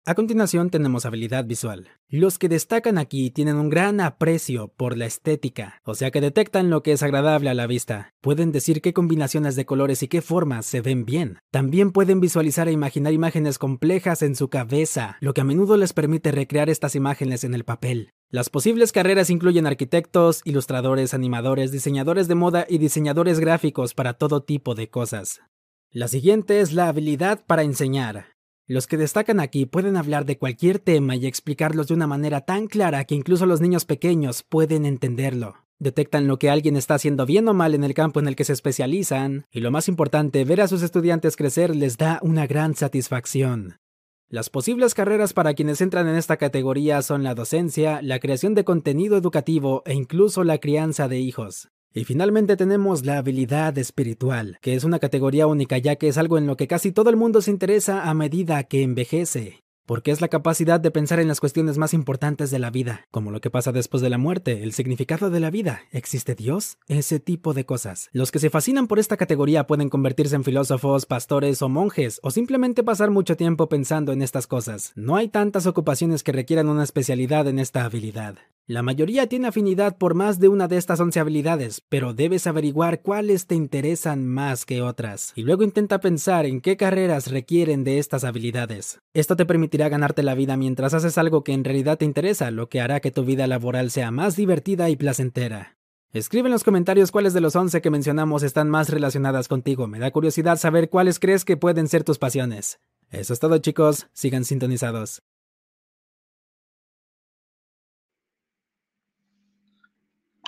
A continuación tenemos habilidad visual. Los que destacan aquí tienen un gran aprecio por la estética, o sea que detectan lo que es agradable a la vista. Pueden decir qué combinaciones de colores y qué formas se ven bien. También pueden visualizar e imaginar imágenes complejas en su cabeza, lo que a menudo les permite recrear estas imágenes en el papel. Las posibles carreras incluyen arquitectos, ilustradores, animadores, diseñadores de moda y diseñadores gráficos para todo tipo de cosas. La siguiente es la habilidad para enseñar. Los que destacan aquí pueden hablar de cualquier tema y explicarlos de una manera tan clara que incluso los niños pequeños pueden entenderlo. Detectan lo que alguien está haciendo bien o mal en el campo en el que se especializan, y lo más importante, ver a sus estudiantes crecer les da una gran satisfacción. Las posibles carreras para quienes entran en esta categoría son la docencia, la creación de contenido educativo e incluso la crianza de hijos. Y finalmente tenemos la habilidad espiritual, que es una categoría única ya que es algo en lo que casi todo el mundo se interesa a medida que envejece porque es la capacidad de pensar en las cuestiones más importantes de la vida, como lo que pasa después de la muerte, el significado de la vida, ¿existe Dios? Ese tipo de cosas. Los que se fascinan por esta categoría pueden convertirse en filósofos, pastores o monjes, o simplemente pasar mucho tiempo pensando en estas cosas. No hay tantas ocupaciones que requieran una especialidad en esta habilidad. La mayoría tiene afinidad por más de una de estas 11 habilidades, pero debes averiguar cuáles te interesan más que otras, y luego intenta pensar en qué carreras requieren de estas habilidades. Esto te permitirá ganarte la vida mientras haces algo que en realidad te interesa, lo que hará que tu vida laboral sea más divertida y placentera. Escribe en los comentarios cuáles de los 11 que mencionamos están más relacionadas contigo. Me da curiosidad saber cuáles crees que pueden ser tus pasiones. Eso es todo chicos, sigan sintonizados.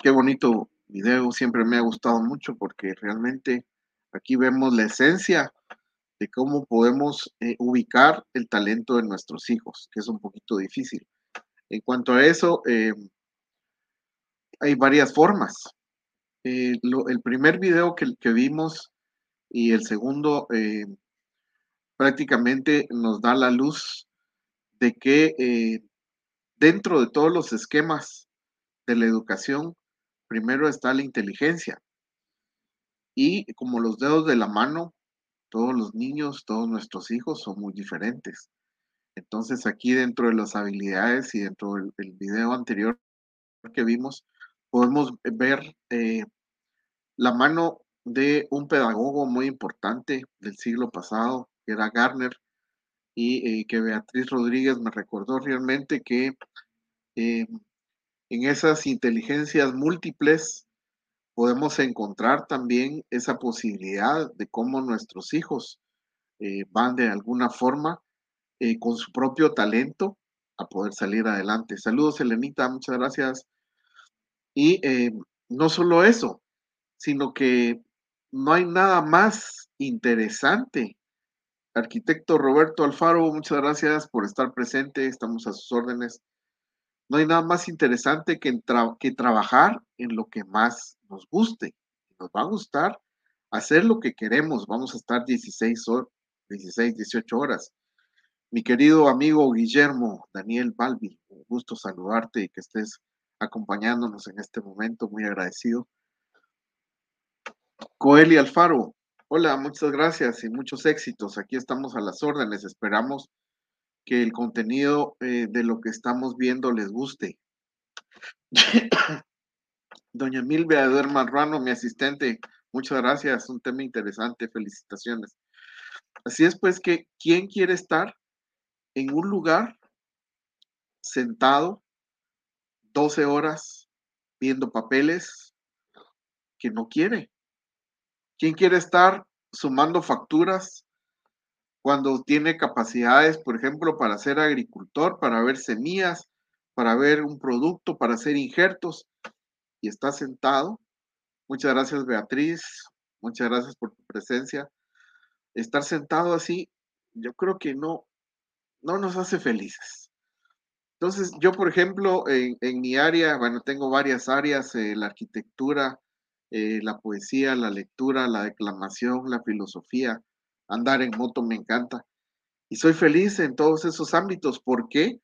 Qué bonito video, siempre me ha gustado mucho porque realmente aquí vemos la esencia de cómo podemos eh, ubicar el talento de nuestros hijos, que es un poquito difícil. En cuanto a eso, eh, hay varias formas. Eh, el primer video que, que, vimos y el segundo prácticamente nos da la luz de que dentro de todos los esquemas de la educación primero está la inteligencia. Y como los dedos de la mano, todos los niños, todos nuestros hijos son muy diferentes. Entonces aquí dentro de las habilidades y dentro del, video anterior que vimos, podemos ver eh, la mano de un pedagogo muy importante del siglo pasado, que era Garner, y eh, que Beatriz Rodríguez me recordó realmente que eh, en esas inteligencias múltiples podemos encontrar también esa posibilidad de cómo nuestros hijos eh, van de alguna forma eh, con su propio talento a poder salir adelante. Saludos, Elenita, muchas gracias. Y eh, no solo eso, sino que no hay nada más interesante. Arquitecto Roberto Alfaro, muchas gracias por estar presente, estamos a sus órdenes. No hay nada más interesante que, que trabajar en lo que más nos guste. Nos va a gustar hacer lo que queremos. Vamos a estar 16, horas, 16 18 horas. Mi querido amigo Guillermo Daniel Balbi, un gusto saludarte y que estés acompañándonos en este momento. Muy agradecido. Coeli Alfaro, hola, muchas gracias y muchos éxitos. Aquí estamos a las órdenes. Esperamos que el contenido eh, de lo que estamos viendo les guste. Doña Milvia Eduer Marrano, mi asistente, muchas gracias, un tema interesante, felicitaciones. Así es pues que, ¿quién quiere estar en un lugar sentado 12 horas viendo papeles que no quiere? ¿Quién quiere estar sumando facturas cuando tiene capacidades, por ejemplo, para ser agricultor, para ver semillas, para ver un producto, para hacer injertos, y está sentado. Muchas gracias, Beatriz. Muchas gracias por tu presencia. Estar sentado así, yo creo que no, no nos hace felices. Entonces, yo, por ejemplo, en, mi área, bueno, tengo varias áreas, eh, la arquitectura, eh, la poesía, la lectura, la declamación, la filosofía, andar en moto me encanta. Y soy feliz en todos esos ámbitos. ¿Por qué?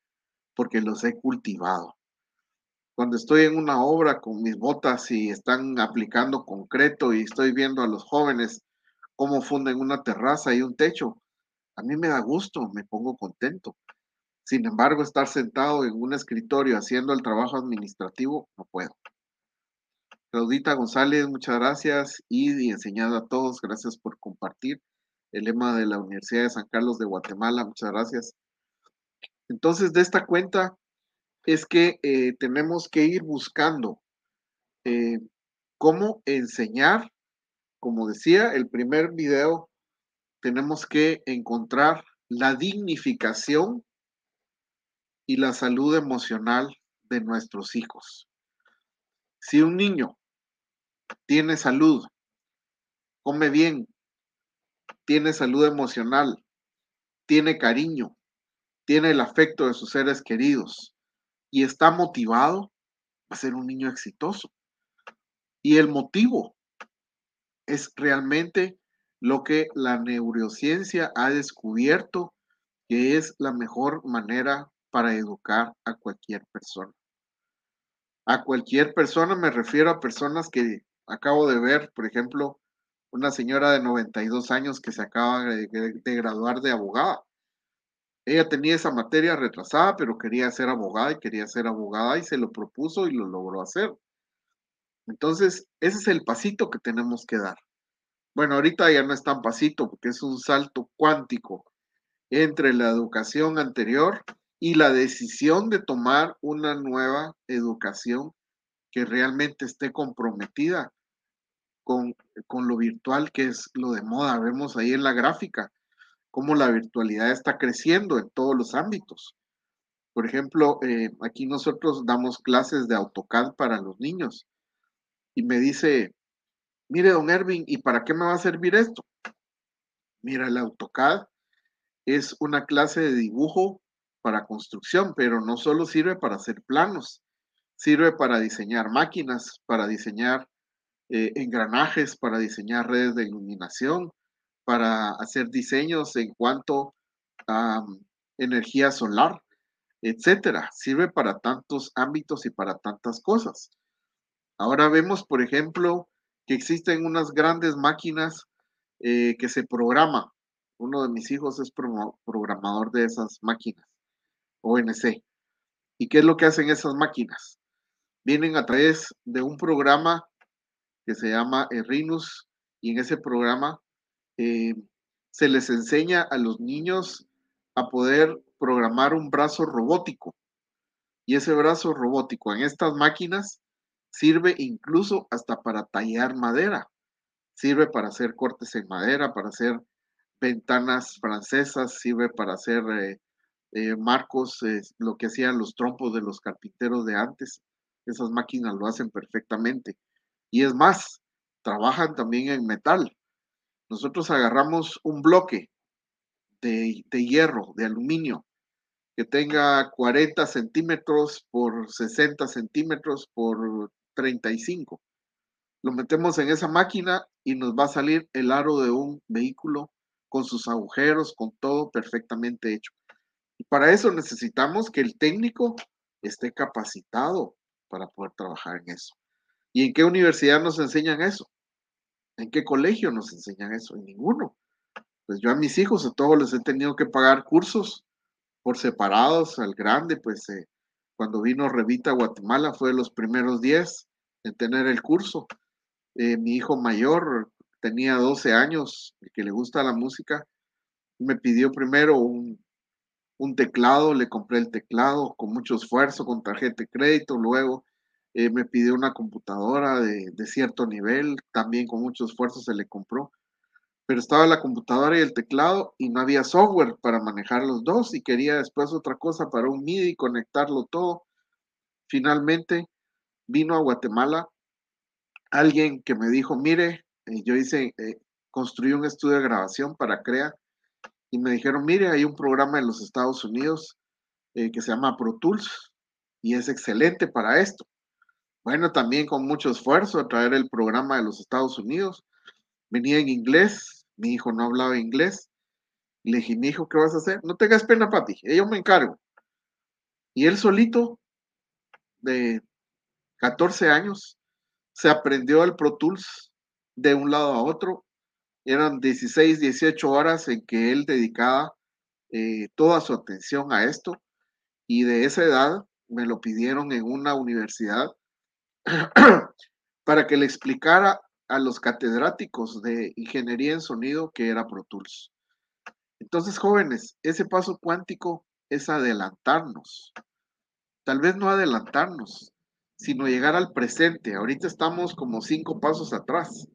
Porque los he cultivado. Cuando estoy en una obra con mis botas y están aplicando concreto y estoy viendo a los jóvenes cómo funden una terraza y un techo, a mí me da gusto, me pongo contento. Sin embargo, estar sentado en un escritorio haciendo el trabajo administrativo, no puedo. Claudita González, muchas gracias y, enseñado a todos, gracias por compartir el lema de la Universidad de San Carlos de Guatemala. Muchas gracias. Entonces, de esta cuenta es que eh, tenemos que ir buscando eh, cómo enseñar. Como decía, el primer video, tenemos que encontrar la dignificación y la salud emocional de nuestros hijos. Si un niño tiene salud, come bien, tiene salud emocional, tiene cariño, tiene el afecto de sus seres queridos y está motivado, va a ser un niño exitoso. Y el motivo es realmente lo que la neurociencia ha descubierto que es la mejor manera para educar a cualquier persona. A cualquier persona me refiero a personas que acabo de ver, por ejemplo, una señora de 92 años que se acaba de, graduar de abogada. Ella tenía esa materia retrasada, pero quería ser abogada y quería ser abogada y se lo propuso y lo logró hacer. Entonces, ese es el pasito que tenemos que dar. Bueno, ahorita ya no es tan pasito porque es un salto cuántico entre la educación anterior y la decisión de tomar una nueva educación que realmente esté comprometida con, lo virtual, que es lo de moda. Vemos ahí en la gráfica cómo la virtualidad está creciendo en todos los ámbitos. Por ejemplo, eh, aquí nosotros damos clases de AutoCAD para los niños y me dice, mire, don Ervin, ¿y para qué me va a servir esto? Mira, el AutoCAD es una clase de dibujo para construcción, pero no solo sirve para hacer planos, sirve para diseñar máquinas, para diseñar eh, engranajes, para diseñar redes de iluminación, para hacer diseños en cuanto a mm, energía solar, etcétera. Sirve para tantos ámbitos y para tantas cosas. Ahora vemos, por ejemplo, que existen unas grandes máquinas eh, que se programan. Uno de mis hijos es programador de esas máquinas, ONC. ¿Y qué es lo que hacen esas máquinas? Vienen a través de un programa que se llama Rinus y en ese programa eh, se les enseña a los niños a poder programar un brazo robótico. Y ese brazo robótico en estas máquinas Sirve incluso hasta para tallar madera. Sirve para hacer cortes en madera, para hacer ventanas francesas, sirve para hacer eh, eh, marcos, lo que hacían los trompos de los carpinteros de antes. Esas máquinas lo hacen perfectamente. Y es más, trabajan también en metal. Nosotros agarramos un bloque de, de hierro, de aluminio, que tenga 40 centímetros por 60 centímetros por 35. Lo metemos en esa máquina y nos va a salir el aro de un vehículo con sus agujeros, con todo perfectamente hecho. Y para eso necesitamos que el técnico esté capacitado para poder trabajar en eso. ¿Y en qué universidad nos enseñan eso? ¿En qué colegio nos enseñan eso? En ninguno. Pues yo a mis hijos a todos les he tenido que pagar cursos por separados, al grande, pues eh, cuando vino Revita a Guatemala fue de los primeros 10 en tener el curso. Eh, mi hijo mayor tenía 12 años, el que le gusta la música, me pidió primero un, teclado, le compré el teclado con mucho esfuerzo, con tarjeta de crédito, luego eh, me pidió una computadora de, cierto nivel, también con mucho esfuerzo se le compró, pero estaba la computadora y el teclado y no había software para manejar los dos y quería después otra cosa para un MIDI, conectarlo todo. Finalmente vino a Guatemala alguien que me dijo, mire, eh, yo hice, eh, construí un estudio de grabación para CREA y me dijeron, mire, hay un programa en los Estados Unidos eh, que se llama Pro Tools y es excelente para esto. Bueno, también con mucho esfuerzo a traer el programa de los Estados Unidos. Venía en inglés, mi hijo no hablaba inglés. le dije, mi hijo, ¿qué vas a hacer? No tengas pena, papi, yo me encargo. Y él solito, de 14 años, se aprendió el Pro Tools de un lado a otro. Eran 16, 18 horas en que él dedicaba eh, toda su atención a esto. Y de esa edad me lo pidieron en una universidad para que le explicara a los catedráticos de ingeniería en sonido que era Pro Tools. Entonces, jóvenes, ese paso cuántico es adelantarnos. Tal vez no adelantarnos, sino llegar al presente. Ahorita estamos como cinco pasos atrás.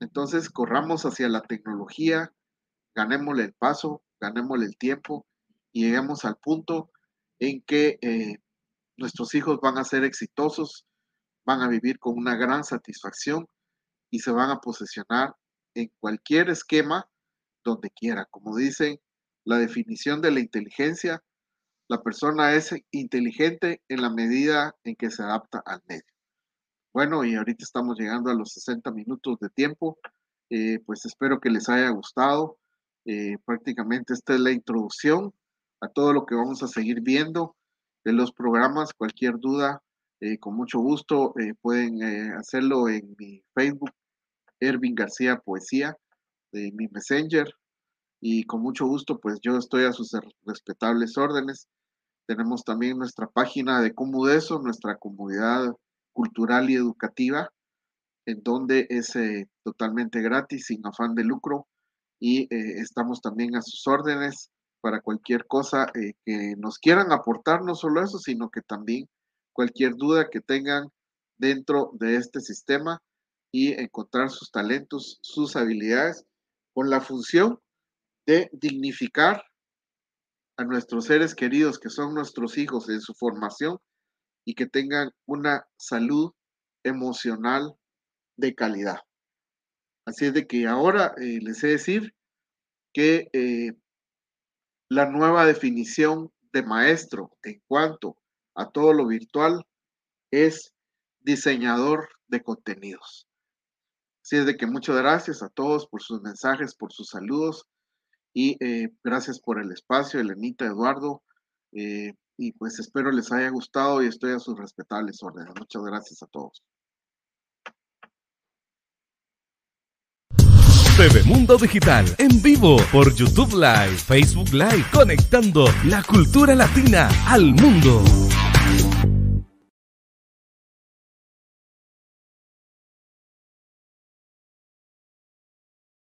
Entonces, corramos hacia la tecnología, ganémosle el paso, ganémosle el tiempo y lleguemos al punto en que eh, nuestros hijos van a ser exitosos, van a vivir con una gran satisfacción y se van a posesionar en cualquier esquema donde quiera. Como dicen, la definición de la inteligencia la persona es inteligente en la medida en que se adapta al medio. bueno, y ahorita estamos llegando a los 60 minutos de tiempo. Eh, pues espero que les haya gustado. Eh, prácticamente esta es la introducción a todo lo que vamos a seguir viendo de los programas. Cualquier duda, con mucho gusto pueden hacerlo en mi Facebook, Ervin García Poesía, de mi Messenger. Y con mucho gusto, pues yo estoy a sus respetables órdenes. Tenemos también nuestra página de Comudeso, nuestra comunidad cultural y educativa, en donde es eh, totalmente gratis, sin afán de lucro, y eh, estamos también a sus órdenes para cualquier cosa eh, que nos quieran aportar, no solo eso, sino que también cualquier duda que tengan dentro de este sistema y encontrar sus talentos, sus habilidades, con la función de dignificar a nuestros seres queridos, que son nuestros hijos en su formación y que tengan una salud emocional de calidad. Así es de que ahora eh, les he decir que eh, la nueva definición de maestro en cuanto a todo lo virtual es diseñador de contenidos. Así es de que muchas gracias a todos por sus mensajes, por sus saludos y eh, gracias por el espacio, Elenita, Eduardo y pues espero les haya gustado y estoy a sus respetables órdenes. Muchas gracias a todos. TV Mundo Digital en vivo por YouTube Live, Facebook Live, conectando la cultura latina al mundo.